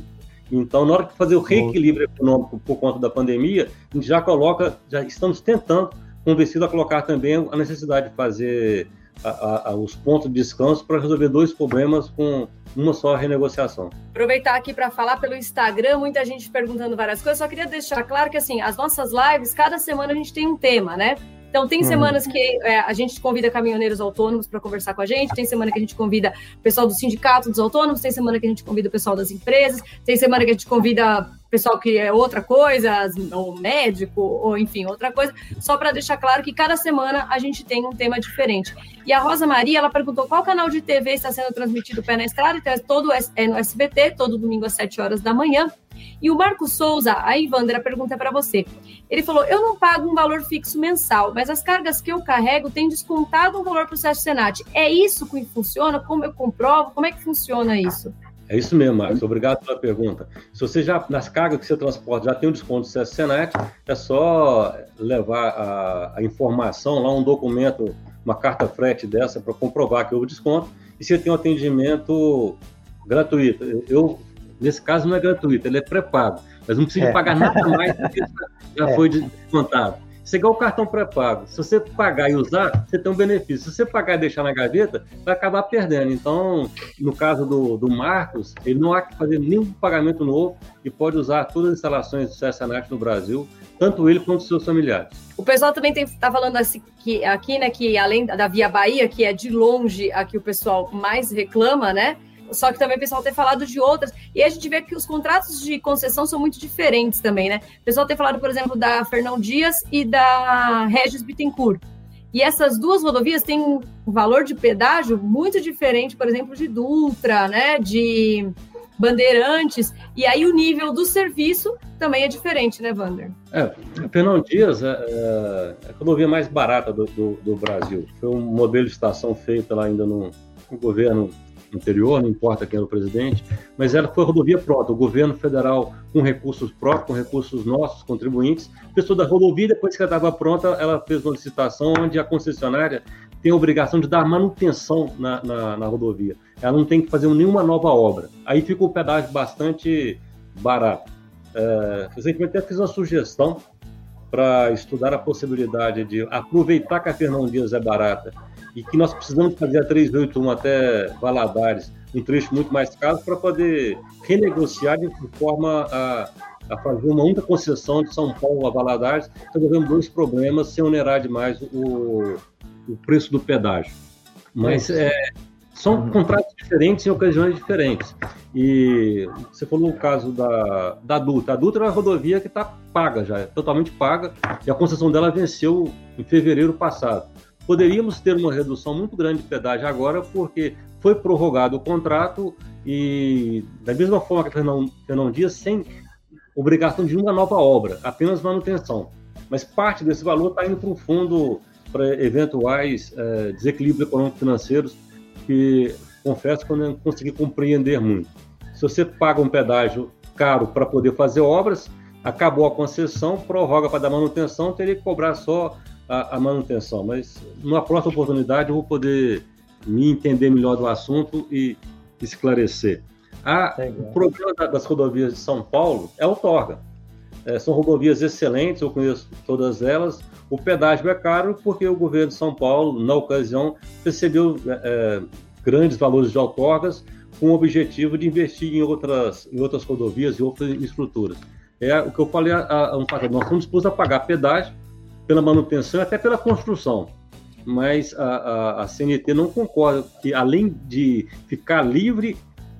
Speaker 4: Então, na hora de fazer o reequilíbrio econômico por conta da pandemia, a gente já coloca, já estamos tentando, convencido a colocar também a necessidade de fazer a, a, os pontos de descanso para resolver dois problemas com uma só renegociação.
Speaker 2: Aproveitar aqui para falar pelo Instagram, muita gente perguntando várias coisas. Só queria deixar claro que assim, as nossas lives, cada semana a gente tem um tema, né? Então, tem uhum. semanas que é, a gente convida caminhoneiros autônomos para conversar com a gente, tem semana que a gente convida o pessoal do sindicato dos autônomos, tem semana que a gente convida o pessoal das empresas, tem semana que a gente convida pessoal que é outra coisa, ou médico, ou enfim, outra coisa, só para deixar claro que cada semana a gente tem um tema diferente. E a Rosa Maria, ela perguntou qual canal de TV está sendo transmitido Pé na Estrada, então é, todo, é no SBT, todo domingo às 7 horas da manhã. E o Marco Souza, a Ivandra, pergunta para você. Ele falou: Eu não pago um valor fixo mensal, mas as cargas que eu carrego têm descontado um valor para o Sérgio Senat. É isso que funciona? Como eu comprovo? Como é que funciona isso?
Speaker 4: É isso mesmo, Marcos. Obrigado pela pergunta. Se você já, nas cargas que você transporta, já tem um desconto do Sérgio Senat, é só levar a, a informação lá, um documento, uma carta frete dessa para comprovar que houve desconto e você tem um atendimento gratuito. Eu Nesse caso não é gratuito, ele é pré-pago. Mas não precisa é. pagar nada mais porque já é. foi descontado. Você ganha o cartão pré-pago. Se você pagar e usar, você tem um benefício. Se você pagar e deixar na gaveta, vai acabar perdendo. Então, no caso do, do Marcos, ele não há que fazer nenhum pagamento novo e pode usar todas as instalações do CSNAT no Brasil, tanto ele quanto seus familiares.
Speaker 2: O pessoal também está falando assim, que, aqui, né, que além da Via Bahia, que é de longe a que o pessoal mais reclama, né? Só que também o pessoal tem falado de outras. E a gente vê que os contratos de concessão são muito diferentes também, né? O pessoal tem falado, por exemplo, da Fernão Dias e da Regis Bittencourt. E essas duas rodovias têm um valor de pedágio muito diferente, por exemplo, de Dutra, né? De Bandeirantes. E aí o nível do serviço também é diferente, né, Vander?
Speaker 4: É, a Fernão Dias é, é, a rodovia mais barata do, do, do, Brasil. Foi um modelo de estação feito lá ainda no governo anterior, não importa quem era o presidente, mas ela foi rodovia própria, o governo federal com recursos próprios, com recursos nossos, contribuintes, pessoa da rodovia, depois que ela estava pronta, ela fez uma licitação onde a concessionária tem a obrigação de dar manutenção na, na, na rodovia. Ela não tem que fazer nenhuma nova obra. Aí fica o pedágio bastante barato. É, recentemente até fiz uma sugestão para estudar a possibilidade de aproveitar que a Fernão Dias é barata e que nós precisamos fazer a 381 até Valadares, um trecho muito mais caro, para poder renegociar de forma a, a, fazer uma única concessão de São Paulo a Valadares, resolvendo dois problemas sem onerar demais o, o preço do pedágio. Mas é, são uhum. contratos diferentes em ocasiões diferentes. E você falou o caso da, da Dutra. A Dutra é uma rodovia que está paga já, é totalmente paga, e a concessão dela venceu em fevereiro passado. Poderíamos ter uma redução muito grande de pedágio agora, porque foi prorrogado o contrato e, da mesma forma que a Fernão, Dias, sem obrigação de uma nova obra, apenas manutenção. Mas parte desse valor está indo para o fundo para eventuais é, desequilíbrios econômico-financeiros que, confesso, que eu não consegui compreender muito. Se você paga um pedágio caro para poder fazer obras, acabou a concessão, prorroga para dar manutenção, teria que cobrar só a, a, manutenção. Mas numa próxima oportunidade eu vou poder me entender melhor do assunto e esclarecer. A, o problema das rodovias de São Paulo é outorga. É, são rodovias excelentes, eu conheço todas elas. O pedágio é caro porque o governo de São Paulo, na ocasião, recebeu é, é grandes valores de outorgas com o objetivo de investir em outras, em outras rodovias e outras estruturas. É o que eu falei há um passado. Nós estamos dispostos a pagar pedágio pela manutenção até pela construção. Mas a, a, a, CNT não concorda que, além de ficar livre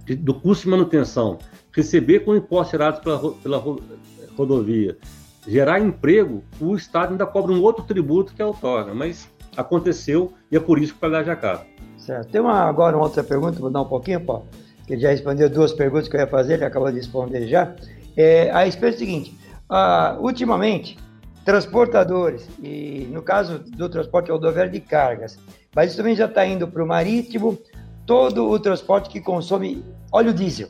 Speaker 4: de, do custo de manutenção, receber com impostos gerados pela, pela rodovia, gerar emprego, o Estado ainda cobra um outro tributo que é outorga. Mas aconteceu e é por isso que o qualidade acaba.
Speaker 3: Certo. Tem uma, agora uma outra pergunta, vou dar um pouquinho, Paulo, que ele já respondeu duas perguntas que eu ia fazer, ele acabou de responder já. É, a respeito do seguinte, uh, ultimamente, transportadores, e no caso do transporte rodoviário de cargas, mas isso também já está indo para o marítimo, todo o transporte que consome óleo diesel.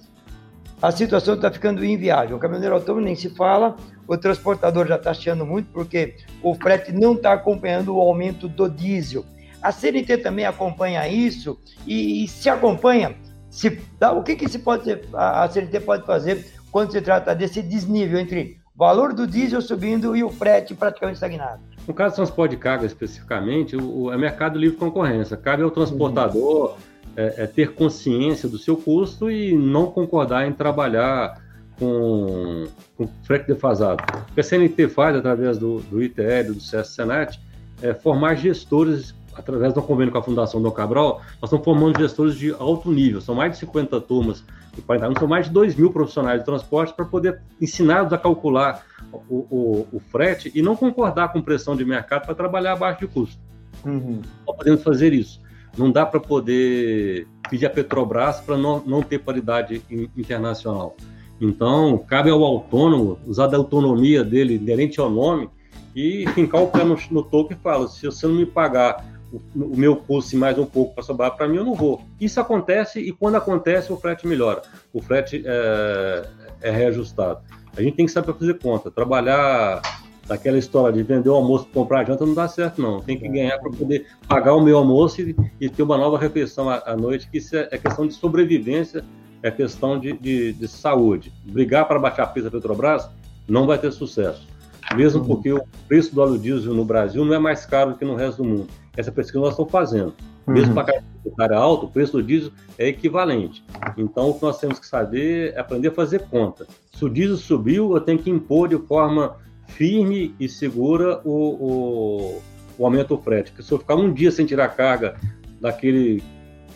Speaker 3: A situação está ficando inviável. O caminhoneiro autônomo nem se fala, o transportador já está achando muito, porque o frete não está acompanhando o aumento do diesel. A CNT também acompanha isso e, e se acompanha, se, o que, que se pode, a CNT pode fazer quando se trata desse desnível entre valor do diesel subindo e o frete praticamente estagnado?
Speaker 4: No caso do transporte de carga especificamente, o, o é mercado livre concorrência. Cabe ao transportador é, é ter consciência do seu custo e não concordar em trabalhar com, com frete defasado. O que a CNT faz através do, do ITL, do CS Senat, é formar gestores através do convênio com a Fundação Dom Cabral, nós estamos formando gestores de alto nível. São mais de 50 turmas de 40 anos, são mais de 2 mil profissionais de transporte para poder ensiná-los a calcular o, o, o, frete e não concordar com pressão de mercado para trabalhar abaixo de custo. Uhum. Nós podemos fazer isso. Não dá para poder pedir a Petrobras para não, não ter paridade internacional. Então, cabe ao autônomo usar da autonomia dele, inerente ao nome, e fincar o pé no, no toco e fala: se você não me pagar o, meu custo mais um pouco para sobrar para mim, eu não vou. Isso acontece e quando acontece o frete melhora, o frete é, é reajustado. A gente tem que saber fazer conta, trabalhar daquela história de vender o almoço para comprar a janta não dá certo não. Tem que ganhar para poder pagar o meu almoço e, e ter uma nova refeição à, à, noite, que isso é, é, questão de sobrevivência, é questão de, de, de saúde. Brigar para baixar a peso da Petrobras não vai ter sucesso. mesmo uhum. porque o preço do óleo diesel no Brasil não é mais caro do que no resto do mundo. Essa pesquisa nós estamos fazendo. Mesmo uhum. para a carga tributária alta, o preço do diesel é equivalente. Então, o que nós temos que saber é aprender a fazer conta. Se o diesel subiu, eu tenho que impor de forma firme e segura o, o, o aumento do frete. Porque se eu ficar um dia sem tirar carga daquele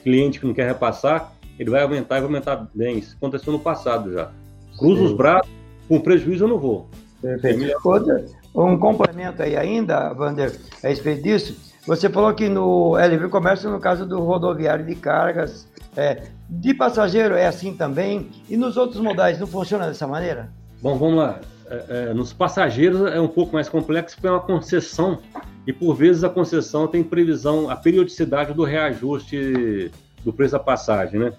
Speaker 4: cliente que não quer repassar, ele vai aumentar e vai aumentar bem. Isso aconteceu no passado já. Cruzo Sim. os braços, com prejuízo eu não vou.
Speaker 3: Perfeito. Um complemento aí ainda, Wander, a respeito disso. Você falou que no LV Comércio, no caso do rodoviário de cargas, é, de passageiro é assim também? E nos outros modais não funciona dessa maneira?
Speaker 4: Bom, vamos lá. É, é, nos passageiros é um pouco mais complexo, porque é uma concessão, e por vezes a concessão tem previsão, a periodicidade do reajuste do preço da passagem, né?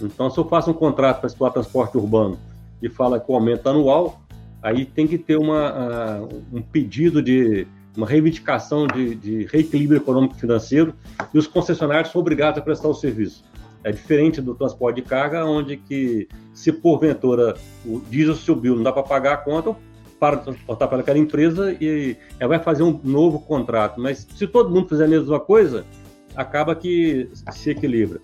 Speaker 4: Então, se eu faço um contrato para explorar transporte urbano e fala que o aumento anual, aí tem que ter uma, uh, um pedido de uma reivindicação de, de reequilíbrio econômico financeiro e os concessionários são obrigados a prestar o serviço. É diferente do transporte de carga, onde que se porventura o diesel subiu, não dá para pagar a conta, para transportar para aquela empresa e ela vai fazer um novo contrato. Mas se todo mundo fizer a mesma coisa, acaba que se equilibra.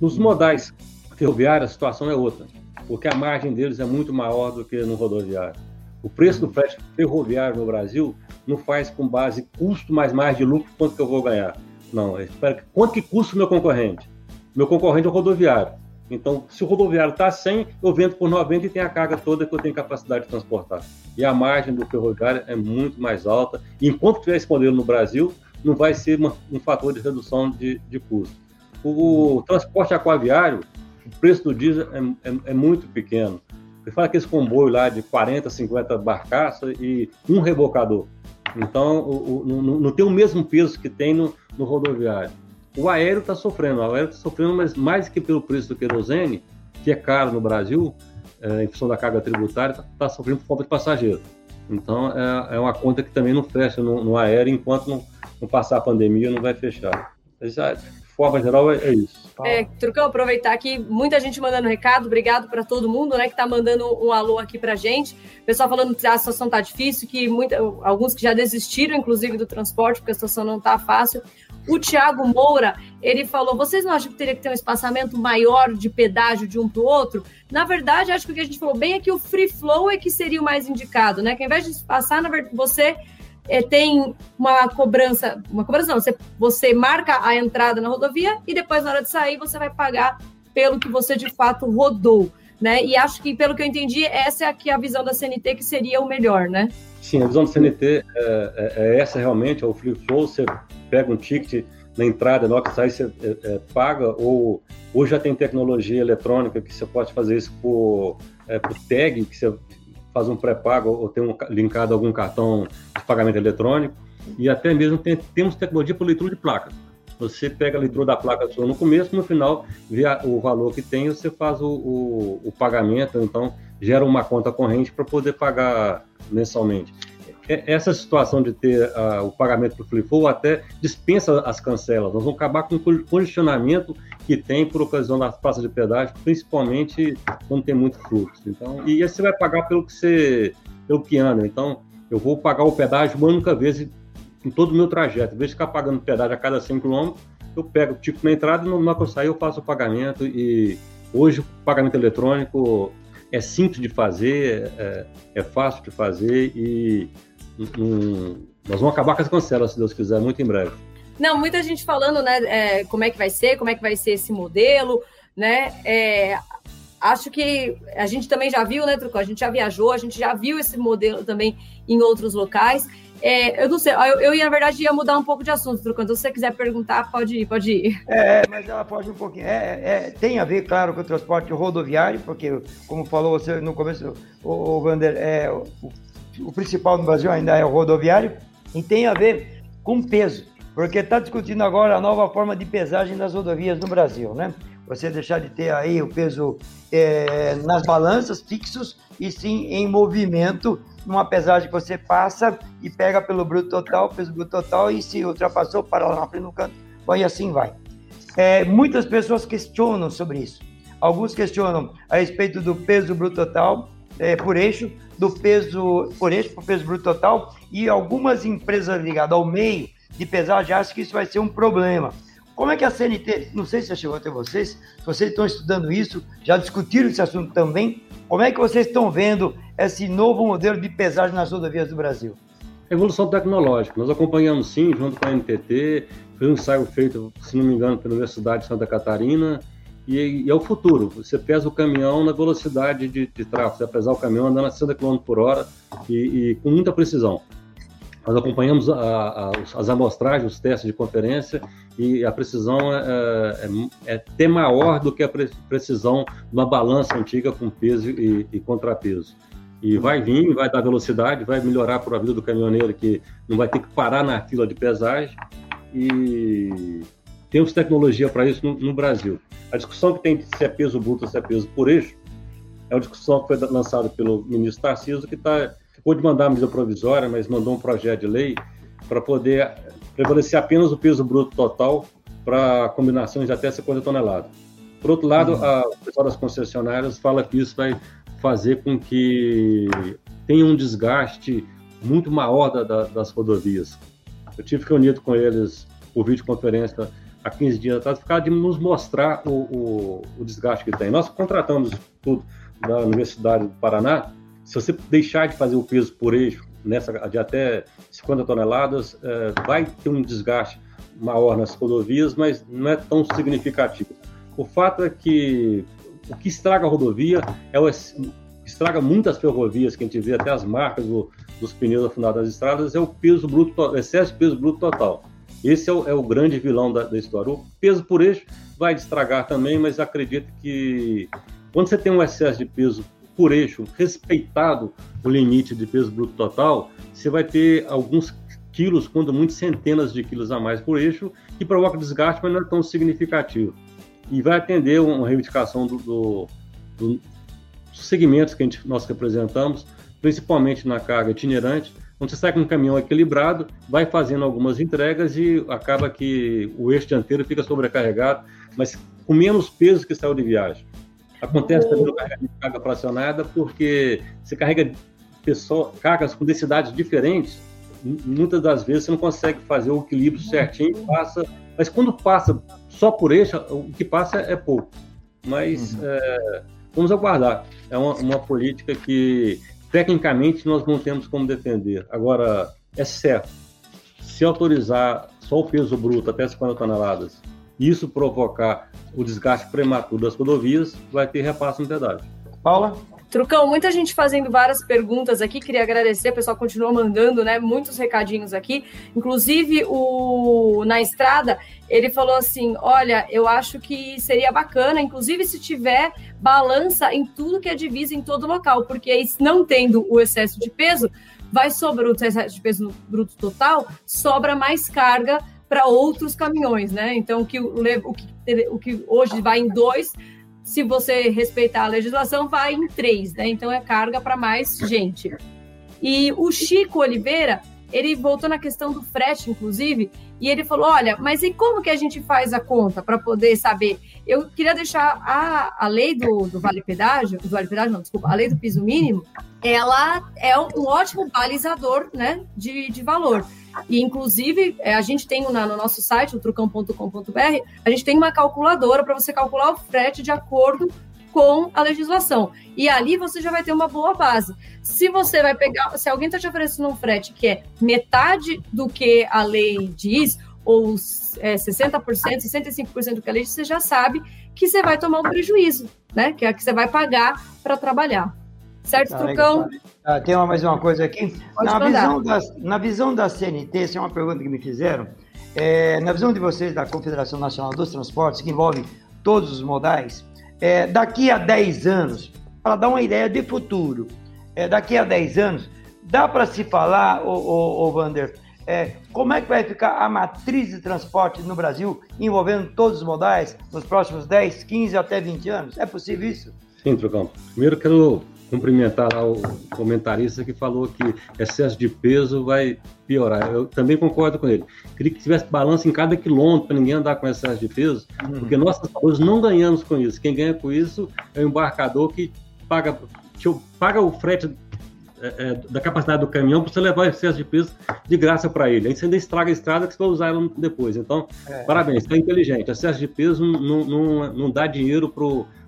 Speaker 4: Nos modais ferroviários, a situação é outra, porque a margem deles é muito maior do que no rodoviário. O preço do frete ferroviário no Brasil não faz com base custo mais margem de lucro quanto que eu vou ganhar. Não, espera quanto que custa o meu concorrente. Meu concorrente é o rodoviário. Então, se o rodoviário está 100, eu vendo por 90 e tem a carga toda que eu tenho capacidade de transportar. E a margem do ferroviário é muito mais alta. E enquanto tiver esse modelo no Brasil, não vai ser uma, um fator de redução de, de custo. O, o, transporte aquaviário, o preço do diesel é, é, é muito pequeno. Fala que esse comboio lá de 40, 50 barcaças e um rebocador. Então, o, o, não, não, tem o mesmo peso que tem no, no rodoviário. O aéreo está sofrendo, o aéreo está sofrendo, mas mais que pelo preço do querosene, que é caro no Brasil, é, em função da carga tributária, está tá sofrendo por falta de passageiro. Então, é, é, uma conta que também não fecha no, no aéreo, enquanto não, não, passar a pandemia, não vai fechar. Já, de forma geral, é, é isso.
Speaker 2: É, Trucão, aproveitar aqui, muita gente mandando recado, obrigado para todo mundo, né, que está mandando um alô aqui para gente. O pessoal falando que a situação tá difícil, que muita, alguns que já desistiram, inclusive, do transporte, porque a situação não tá fácil. O Tiago Moura, ele falou: vocês não acham que teria que ter um espaçamento maior de pedágio de um para o outro? Na verdade, acho que o que a gente falou bem é que o free flow é que seria o mais indicado, né? Que ao invés de passar, na verdade, você é, tem uma cobrança, uma cobrança não, você, você marca a entrada na rodovia e depois, na hora de sair, você vai pagar pelo que você de fato rodou. Né? E acho que, pelo que eu entendi, essa é aqui a visão da CNT que seria o melhor, né?
Speaker 4: Sim, a visão da CNT é, é, é essa realmente, é o free flow, você pega um ticket na entrada, na hora que sai você é, é, paga, ou hoje já tem tecnologia eletrônica que você pode fazer isso por, é, por tag, que você faz um pré-pago ou tem um, linkado algum cartão de pagamento eletrônico, e até mesmo tem, temos tecnologia para leitura de placas. Você pega a leitura da placa sua no começo, no final, vê a, o valor que tem, você faz o, o, o pagamento, então gera uma conta corrente para poder pagar mensalmente. É, essa situação de ter uh, o pagamento por flip até dispensa as cancelas. Nós vamos acabar com o congestionamento que tem por ocasião das praças de pedágio, principalmente quando tem muito fluxo. Então, e você vai pagar pelo que você, pelo que anda. Então, eu vou pagar o pedágio uma única vez em todo o meu trajeto. Em vez de ficar pagando pedágio a cada 100 km, eu pego o tipo na entrada e no que eu sair eu faço o pagamento. E hoje o pagamento eletrônico é simples de fazer, é, é fácil de fazer e um, nós vamos acabar com as cancelas, se Deus quiser, muito em breve.
Speaker 2: Não, muita gente falando, né, é, como é que vai ser, como é que vai ser esse modelo, né? É, acho que a gente também já viu, né, Trucão? A gente já viajou, a gente já viu esse modelo também em outros locais. É, eu não sei, eu, eu, na verdade, ia mudar um pouco de assunto, Trucão. Então, se você quiser perguntar, pode ir, pode ir.
Speaker 3: É, mas ela pode um pouquinho. É, é, tem a ver, claro, com o transporte rodoviário, porque, como falou você no começo, o, o Vander, é, o, o principal no Brasil ainda é o rodoviário, e tem a ver com peso, porque está discutindo agora a nova forma de pesagem das rodovias no Brasil, né? Você deixar de ter aí o peso é, nas balanças fixos e sim em movimento, numa pesagem que você passa e pega pelo bruto total, peso bruto total, e se ultrapassou, para lá na frente no canto, e assim vai. É, muitas pessoas questionam sobre isso. Alguns questionam a respeito do peso bruto total, é, por eixo, do peso por eixo para o peso bruto total, e algumas empresas ligadas ao meio de pesagem acham que isso vai ser um problema. Como é que a CNT, não sei se já chegou até vocês, se vocês estão estudando isso, já discutiram esse assunto também, como é que vocês estão vendo esse novo modelo de pesagem nas rodovias do Brasil?
Speaker 4: Evolução tecnológica. Nós acompanhamos sim, junto com a NTT, foi um ensaio feito, se não me engano, pela Universidade de Santa Catarina, e, e é o futuro. Você pesa o caminhão na velocidade de, de tráfego, você vai pesar o caminhão andando a 60 km por hora e, e com muita precisão. Nós acompanhamos a, a, as amostragens, os testes de conferência e a precisão é, é, é, até maior do que a precisão de uma balança antiga com peso e, e contrapeso. E vai vir, vai dar velocidade, vai melhorar para a vida do caminhoneiro que não vai ter que parar na fila de pesagem. E temos tecnologia para isso no, no, Brasil. A discussão que tem de se é peso bruto ou se é peso por eixo é uma discussão que foi lançada pelo ministro Tarcísio, que está pôde mandar a medida provisória, mas mandou um projeto de lei para poder prevalecer apenas o peso bruto total para combinações de até 50 toneladas. Por outro lado, uhum. a, o pessoal das concessionárias fala que isso vai fazer com que tenha um desgaste muito maior da, da, das rodovias. Eu tive reunido com eles por videoconferência há 15 dias atrás, ficar de nos mostrar o, o, o desgaste que tem. Nós contratamos tudo da Universidade do Paraná se você deixar de fazer o peso por eixo, nessa de até 50 toneladas, é, vai ter um desgaste maior nas rodovias, mas não é tão significativo. O fato é que o que estraga a rodovia é o estraga muitas ferrovias que a gente vê até as marcas do, dos pneus afundados das estradas é o peso bruto, excesso de peso bruto total. Esse é o, é o grande vilão da, da, história. O peso por eixo vai estragar também, mas acredito que quando você tem um excesso de peso por eixo, respeitado o limite de peso bruto total, você vai ter alguns quilos, quando muito centenas de quilos a mais por eixo, que provoca desgaste, mas não é tão significativo. E vai atender uma reivindicação do, do, do, segmentos que gente, nós representamos, principalmente na carga itinerante, quando você sai com um caminhão equilibrado, vai fazendo algumas entregas e acaba que o eixo dianteiro fica sobrecarregado, mas com menos peso que saiu de viagem. Acontece também no carregamento de carga fracionada, porque você carrega pessoa, cargas com densidades diferentes, muitas das vezes você não consegue fazer o equilíbrio certinho, passa, mas quando passa só por eixo, o que passa é pouco. Mas uhum. é, vamos aguardar. É uma, uma, política que, tecnicamente, nós não temos como defender. Agora, é certo, se autorizar só o peso bruto até 50 toneladas isso provocar o desgaste prematuro das rodovias, vai ter repasse no pedágio.
Speaker 3: Paula?
Speaker 2: Trucão, muita gente fazendo várias perguntas aqui, queria agradecer, o pessoal continua mandando, né, muitos recadinhos aqui, inclusive o na estrada, ele falou assim, olha, eu acho que seria bacana, inclusive se tiver balança em tudo que é divisa em todo local, porque não tendo o excesso de peso, vai sobrar o excesso de peso bruto total, sobra mais carga para outros caminhões, né? Então, o que, o, que, o que hoje vai em dois, se você respeitar a legislação, vai em três, né? Então, é carga para mais gente. E o Chico Oliveira, ele voltou na questão do frete, inclusive, e ele falou: olha, mas e como que a gente faz a conta para poder saber? Eu queria deixar a, a lei do, do vale pedágio, do vale pedágio, não, desculpa, a lei do piso mínimo, ela é um ótimo balizador né, de, de valor. E, inclusive, é, a gente tem no nosso site, o trucão.com.br, a gente tem uma calculadora para você calcular o frete de acordo com a legislação. E ali você já vai ter uma boa base. Se você vai pegar, se alguém está te oferecendo um frete que é metade do que a lei diz, ou é, 60%, 65% do que a lei diz, você já sabe que você vai tomar um prejuízo, né? Que é que você vai pagar para trabalhar. Certo, ah, Trucão?
Speaker 3: Ah, tem uma, mais uma coisa aqui. na visão, da, na visão da CNT, essa é uma pergunta que me fizeram. É, na visão de vocês, da Confederação Nacional dos Transportes, que envolve todos os modais, é, daqui a 10 anos, para dar uma ideia de futuro, é, daqui a 10 anos, dá para se falar, o, o, o Vander, é, como é que vai ficar a matriz de transporte no Brasil, envolvendo todos os modais, nos próximos 10, 15 até 20 anos? É possível isso?
Speaker 4: Sim, Trocão. Primeiro quero cumprimentar lá o comentarista que falou que excesso de peso vai piorar. Eu também concordo com ele. Queria que tivesse balanço em cada quilômetro para ninguém andar com excesso de peso, uhum. porque nós, não ganhamos com isso. Quem ganha com isso é o embarcador que paga te paga o frete é, é, da capacidade do caminhão para você levar o excesso de peso de graça para ele. Aí você ainda estraga a estrada que você vai usar ela depois. Então, é. parabéns, está inteligente. Excesso de peso não, não, não dá dinheiro para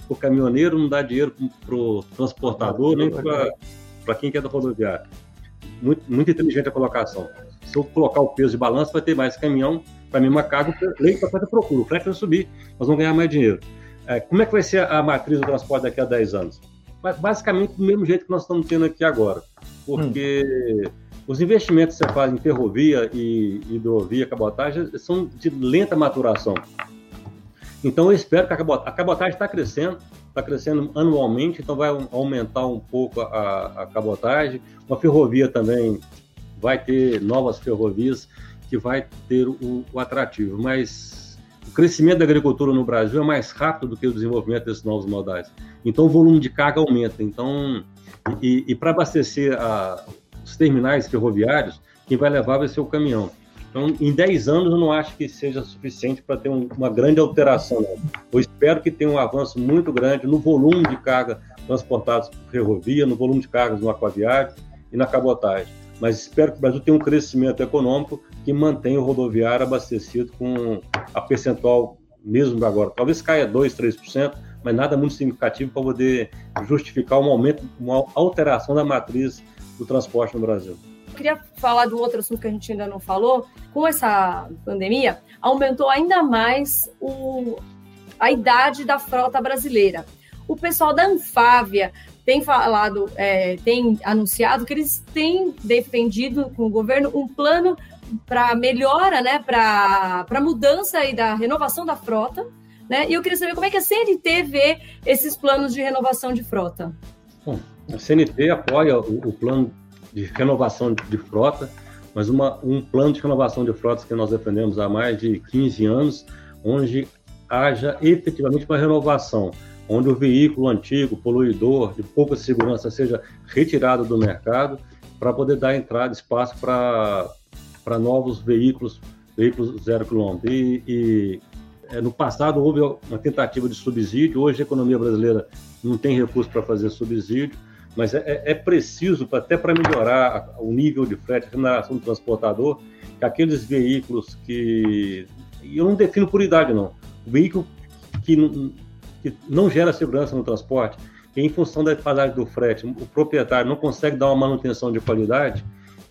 Speaker 4: o caminhoneiro, não dá dinheiro para o transportador, nem para quem quer da rodoviária. Muito, muito inteligente a colocação. Se eu colocar o peso de balanço, vai ter mais caminhão para a mesma carga, lei para fazer procura. O frete vai subir, nós vamos ganhar mais dinheiro. É, como é que vai ser a matriz do transporte daqui a 10 anos? basicamente do mesmo jeito que nós estamos tendo aqui agora. Porque hum. os investimentos que você faz em ferrovia e hidrovia, cabotagem, são de lenta maturação. Então eu espero que a cabotagem, está crescendo, está crescendo anualmente, então vai aumentar um pouco a, a cabotagem. Uma ferrovia também vai ter novas ferrovias que vai ter o, o atrativo, mas o crescimento da agricultura no Brasil é mais rápido do que o desenvolvimento desses novos modais. Então, o volume de carga aumenta. Então, e, e para abastecer a, os terminais ferroviários, quem vai levar vai ser o caminhão. Então, em 10 anos, eu não acho que seja suficiente para ter um, uma grande alteração. Eu espero que tenha um avanço muito grande no volume de carga transportados por ferrovia, no volume de cargas no aquaviário e na cabotagem. Mas espero que o Brasil tenha um crescimento econômico que mantenha o rodoviário abastecido com a percentual mesmo agora. Talvez caia 2%, 3%, mas nada muito significativo para poder justificar um aumento, uma alteração da matriz do transporte no Brasil.
Speaker 2: Queria falar do outro assunto que a gente ainda não falou. Com essa pandemia, aumentou ainda mais o, a idade da frota brasileira. O pessoal da Anfávia tem falado, é, tem anunciado que eles têm defendido com o governo um plano para melhora, né, para mudança e da renovação da frota, né? E eu queria saber como é que a CNT vê esses planos de renovação de frota.
Speaker 4: Bom, a CNT apoia o, o plano de renovação de frota, mas uma, um plano de renovação de frotas que nós defendemos há mais de 15 anos, onde haja efetivamente uma renovação, onde o veículo antigo, poluidor, de pouca segurança, seja retirado do mercado para poder dar entrada, espaço para novos veículos, veículos zero quilômetro. E, e é, no passado houve uma tentativa de subsídio, hoje a economia brasileira não tem recurso para fazer subsídio, mas é, é, é preciso, até para melhorar o nível de frete, a remuneração do transportador, que aqueles veículos que. Eu não defino por idade, não. O veículo que não, que não gera segurança no transporte, que em função da defasagem do frete, o proprietário não consegue dar uma manutenção de qualidade,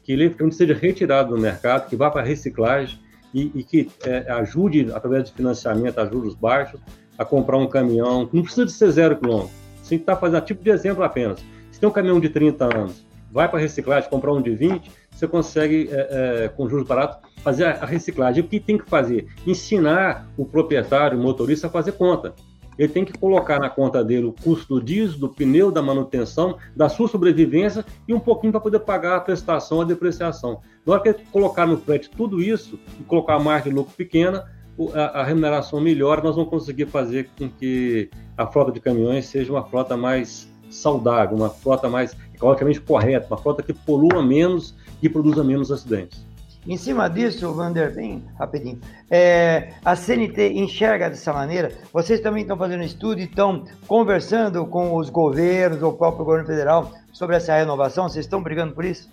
Speaker 4: que ele seja retirado do mercado, que vá para reciclagem e, e que é, ajude, através de financiamento a juros baixos, a comprar um caminhão. Não precisa de ser zero quilômetro. Você está fazendo tipo de exemplo apenas. Se tem um caminhão de 30 anos, vai para reciclagem, comprar um de 20, você consegue, é, é, com juros baratos, fazer a reciclagem. O que tem que fazer? Ensinar o proprietário, o motorista a fazer conta ele tem que colocar na conta dele o custo do diesel, do pneu, da manutenção, da sua sobrevivência e um pouquinho para poder pagar a prestação, a depreciação. Na hora que ele colocar no frete tudo isso e colocar a margem de lucro pequena, a, a remuneração melhora, nós vamos conseguir fazer com que a frota de caminhões seja uma frota mais saudável, uma frota mais ecologicamente correta, uma frota que polua menos e produza menos acidentes.
Speaker 3: Em cima disso, Vander, bem rapidinho, é, a CNT enxerga dessa maneira? Vocês também estão fazendo estudo e estão conversando com os governos, ou o próprio governo federal, sobre essa renovação? Vocês estão brigando por isso?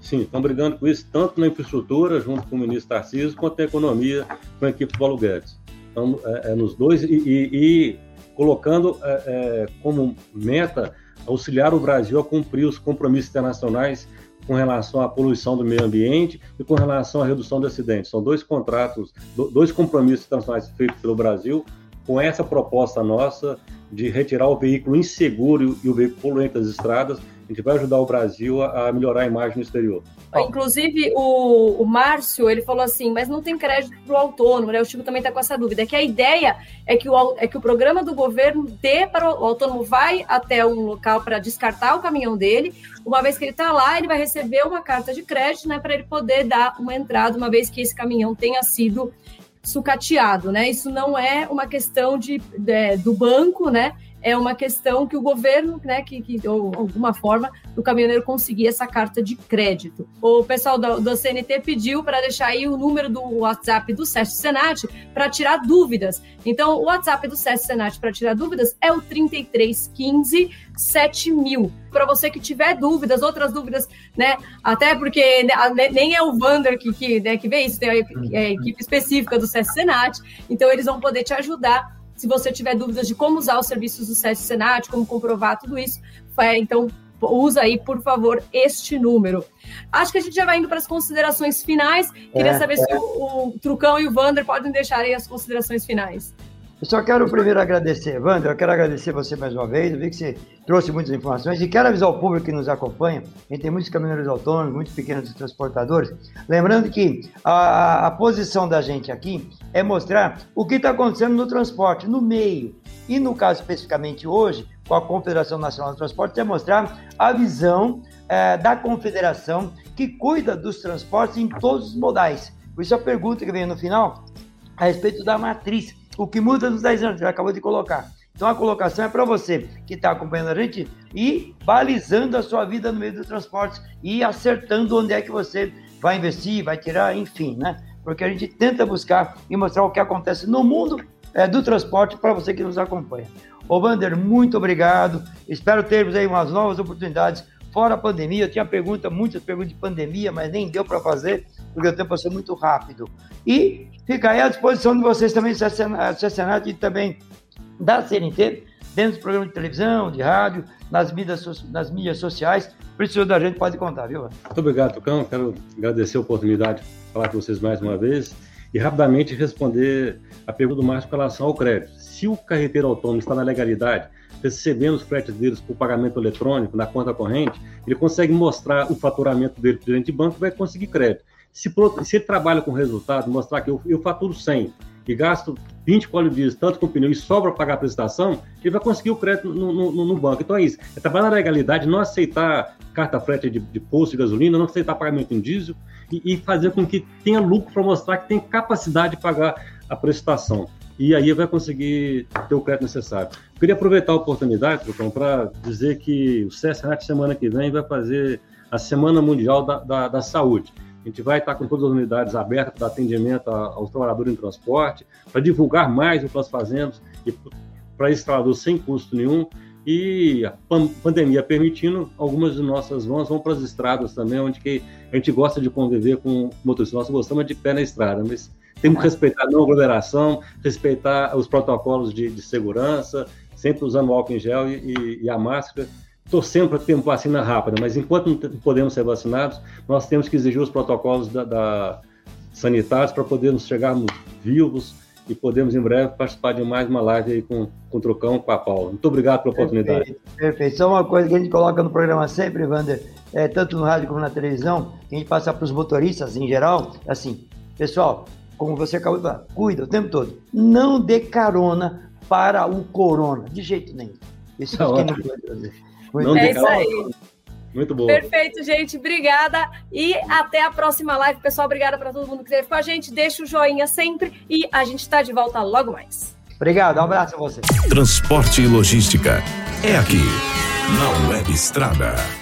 Speaker 4: Sim, estão brigando com isso, tanto na infraestrutura, junto com o ministro Tarcísio, quanto na economia, com a equipe do Paulo Guedes. Então, é, é nos dois, e, e, e colocando é, é como meta auxiliar o Brasil a cumprir os compromissos internacionais com relação à poluição do meio ambiente e com relação à redução de acidentes. São dois contratos, dois compromissos internacionais feitos pelo Brasil com essa proposta nossa de retirar o veículo inseguro e o veículo poluente das estradas gente vai ajudar o Brasil a, a melhorar a imagem no exterior.
Speaker 2: Inclusive, o, o Márcio, ele falou assim, mas não tem crédito para o autônomo, né? O Chico também está com essa dúvida, é que a ideia é que o, é que o programa do governo dê para o, o autônomo vai até um local para descartar o caminhão dele, uma vez que ele está lá, ele vai receber uma carta de crédito, né, para ele poder dar uma entrada, uma vez que esse caminhão tenha sido sucateado, né? Isso não é uma questão de, de do banco, né? É uma questão que o governo, né, que, que ou alguma forma, o caminhoneiro conseguir essa carta de crédito. O pessoal do, do CNT pediu para deixar aí o número do WhatsApp do SESC Senat para tirar dúvidas. Então, o WhatsApp do SESC Senat para tirar dúvidas é o 3315 7000. Para você que tiver dúvidas, outras dúvidas, né? Até porque nem é o Vander que, que, né, que vê isso, tem a, a equipe específica do SESC Senat, então eles vão poder te ajudar se você tiver dúvidas de como usar os serviços do SESC Senat, como comprovar tudo isso, então usa aí, por favor, este número. Acho que a gente já vai indo para as considerações finais. Queria é, saber é. se o, o, Trucão e o Vander podem deixar aí as considerações finais.
Speaker 3: Eu só quero primeiro agradecer, Wander, eu quero agradecer você mais uma vez, eu vi que você trouxe muitas informações e quero avisar o público que nos acompanha, a gente tem muitos caminhoneiros autônomos, muitos pequenos transportadores, lembrando que a, a posição da gente aqui é mostrar o que está acontecendo no transporte, no meio, e no caso especificamente hoje, com a Confederação Nacional do Transporte, é mostrar a visão é, da confederação que cuida dos transportes em todos os modais. Por isso a pergunta que vem no final, a respeito da matriz, o que muda nos 10 anos, já acabou de colocar. Então a colocação é para você que está acompanhando a gente e balizando a sua vida no meio do transporte e acertando onde é que você vai investir, vai tirar, enfim, né? Porque a gente tenta buscar e mostrar o que acontece no mundo é, do transporte para você que nos acompanha. Ô Wander, muito obrigado. Espero termos aí umas novas oportunidades fora a pandemia. Eu tinha pergunta, muitas perguntas de pandemia, mas nem deu para fazer, porque o tempo passou muito rápido. E fica aí à disposição de vocês também, Senado e também da CNT, dentro do programa de televisão, de rádio, nas mídias, nas mídias sociais. Precisou da gente, pode contar, viu?
Speaker 4: Muito obrigado, Tucão. Quero agradecer a oportunidade de falar com vocês mais uma vez e rapidamente responder a pergunta do Márcio com relação ao crédito. Se o carreteiro autônomo está na legalidade, recebendo os fretes deles por pagamento eletrônico na conta corrente, ele consegue mostrar o faturamento dele para o gerente de banco e vai conseguir crédito. Se, se, ele trabalha com resultado, mostrar que eu, eu faturo 100 e gasto 20 dias tanto com pneu e sobra para pagar a prestação, ele vai conseguir o crédito no, no, no, banco. Então é isso. É trabalhar na legalidade, não aceitar carta frete de, de posto de gasolina, não aceitar pagamento em diesel e, e fazer com que tenha lucro para mostrar que tem capacidade de pagar a prestação e aí vai conseguir ter o crédito necessário. Queria aproveitar a oportunidade, Trucão, para dizer que o CSRAT semana que vem vai fazer a Semana Mundial da, da, da Saúde. A gente vai estar com todas as unidades abertas para atendimento aos trabalhadores em transporte, para divulgar mais o que nós fazemos e para esse sem custo nenhum. E a pandemia permitindo, algumas de nossas vans vão para as estradas também, onde que a gente gosta de conviver com motoristas. Nós gostamos de pé na estrada, mas temos que respeitar a não aglomeração, respeitar os protocolos de, de segurança, sempre usando álcool em gel e, e, a máscara torcendo para ter uma vacina rápida, mas enquanto não podemos ser vacinados, nós temos que exigir os protocolos da, da sanitários para podermos chegarmos vivos e podemos em breve participar de mais uma live aí com, com o Trocão, com a Paula. Muito obrigado pela oportunidade.
Speaker 3: Perfeito, perfeito. Só uma coisa que a gente coloca no programa sempre, Wander, é, tanto no rádio como na televisão, que a gente passa para os motoristas em geral, assim, pessoal, como você acabou de falar, cuida o tempo todo. Não dê carona para o corona, de jeito nenhum. Isso é que não pode fazer.
Speaker 2: Muito é isso aí. Muito bom. Perfeito, gente. Obrigada. E até a próxima live. Pessoal, obrigada para todo mundo que esteve com a gente. Deixa o joinha sempre e a gente está de volta logo mais.
Speaker 3: Obrigado. Um abraço a você.
Speaker 1: Transporte e logística. É aqui, na Web Estrada.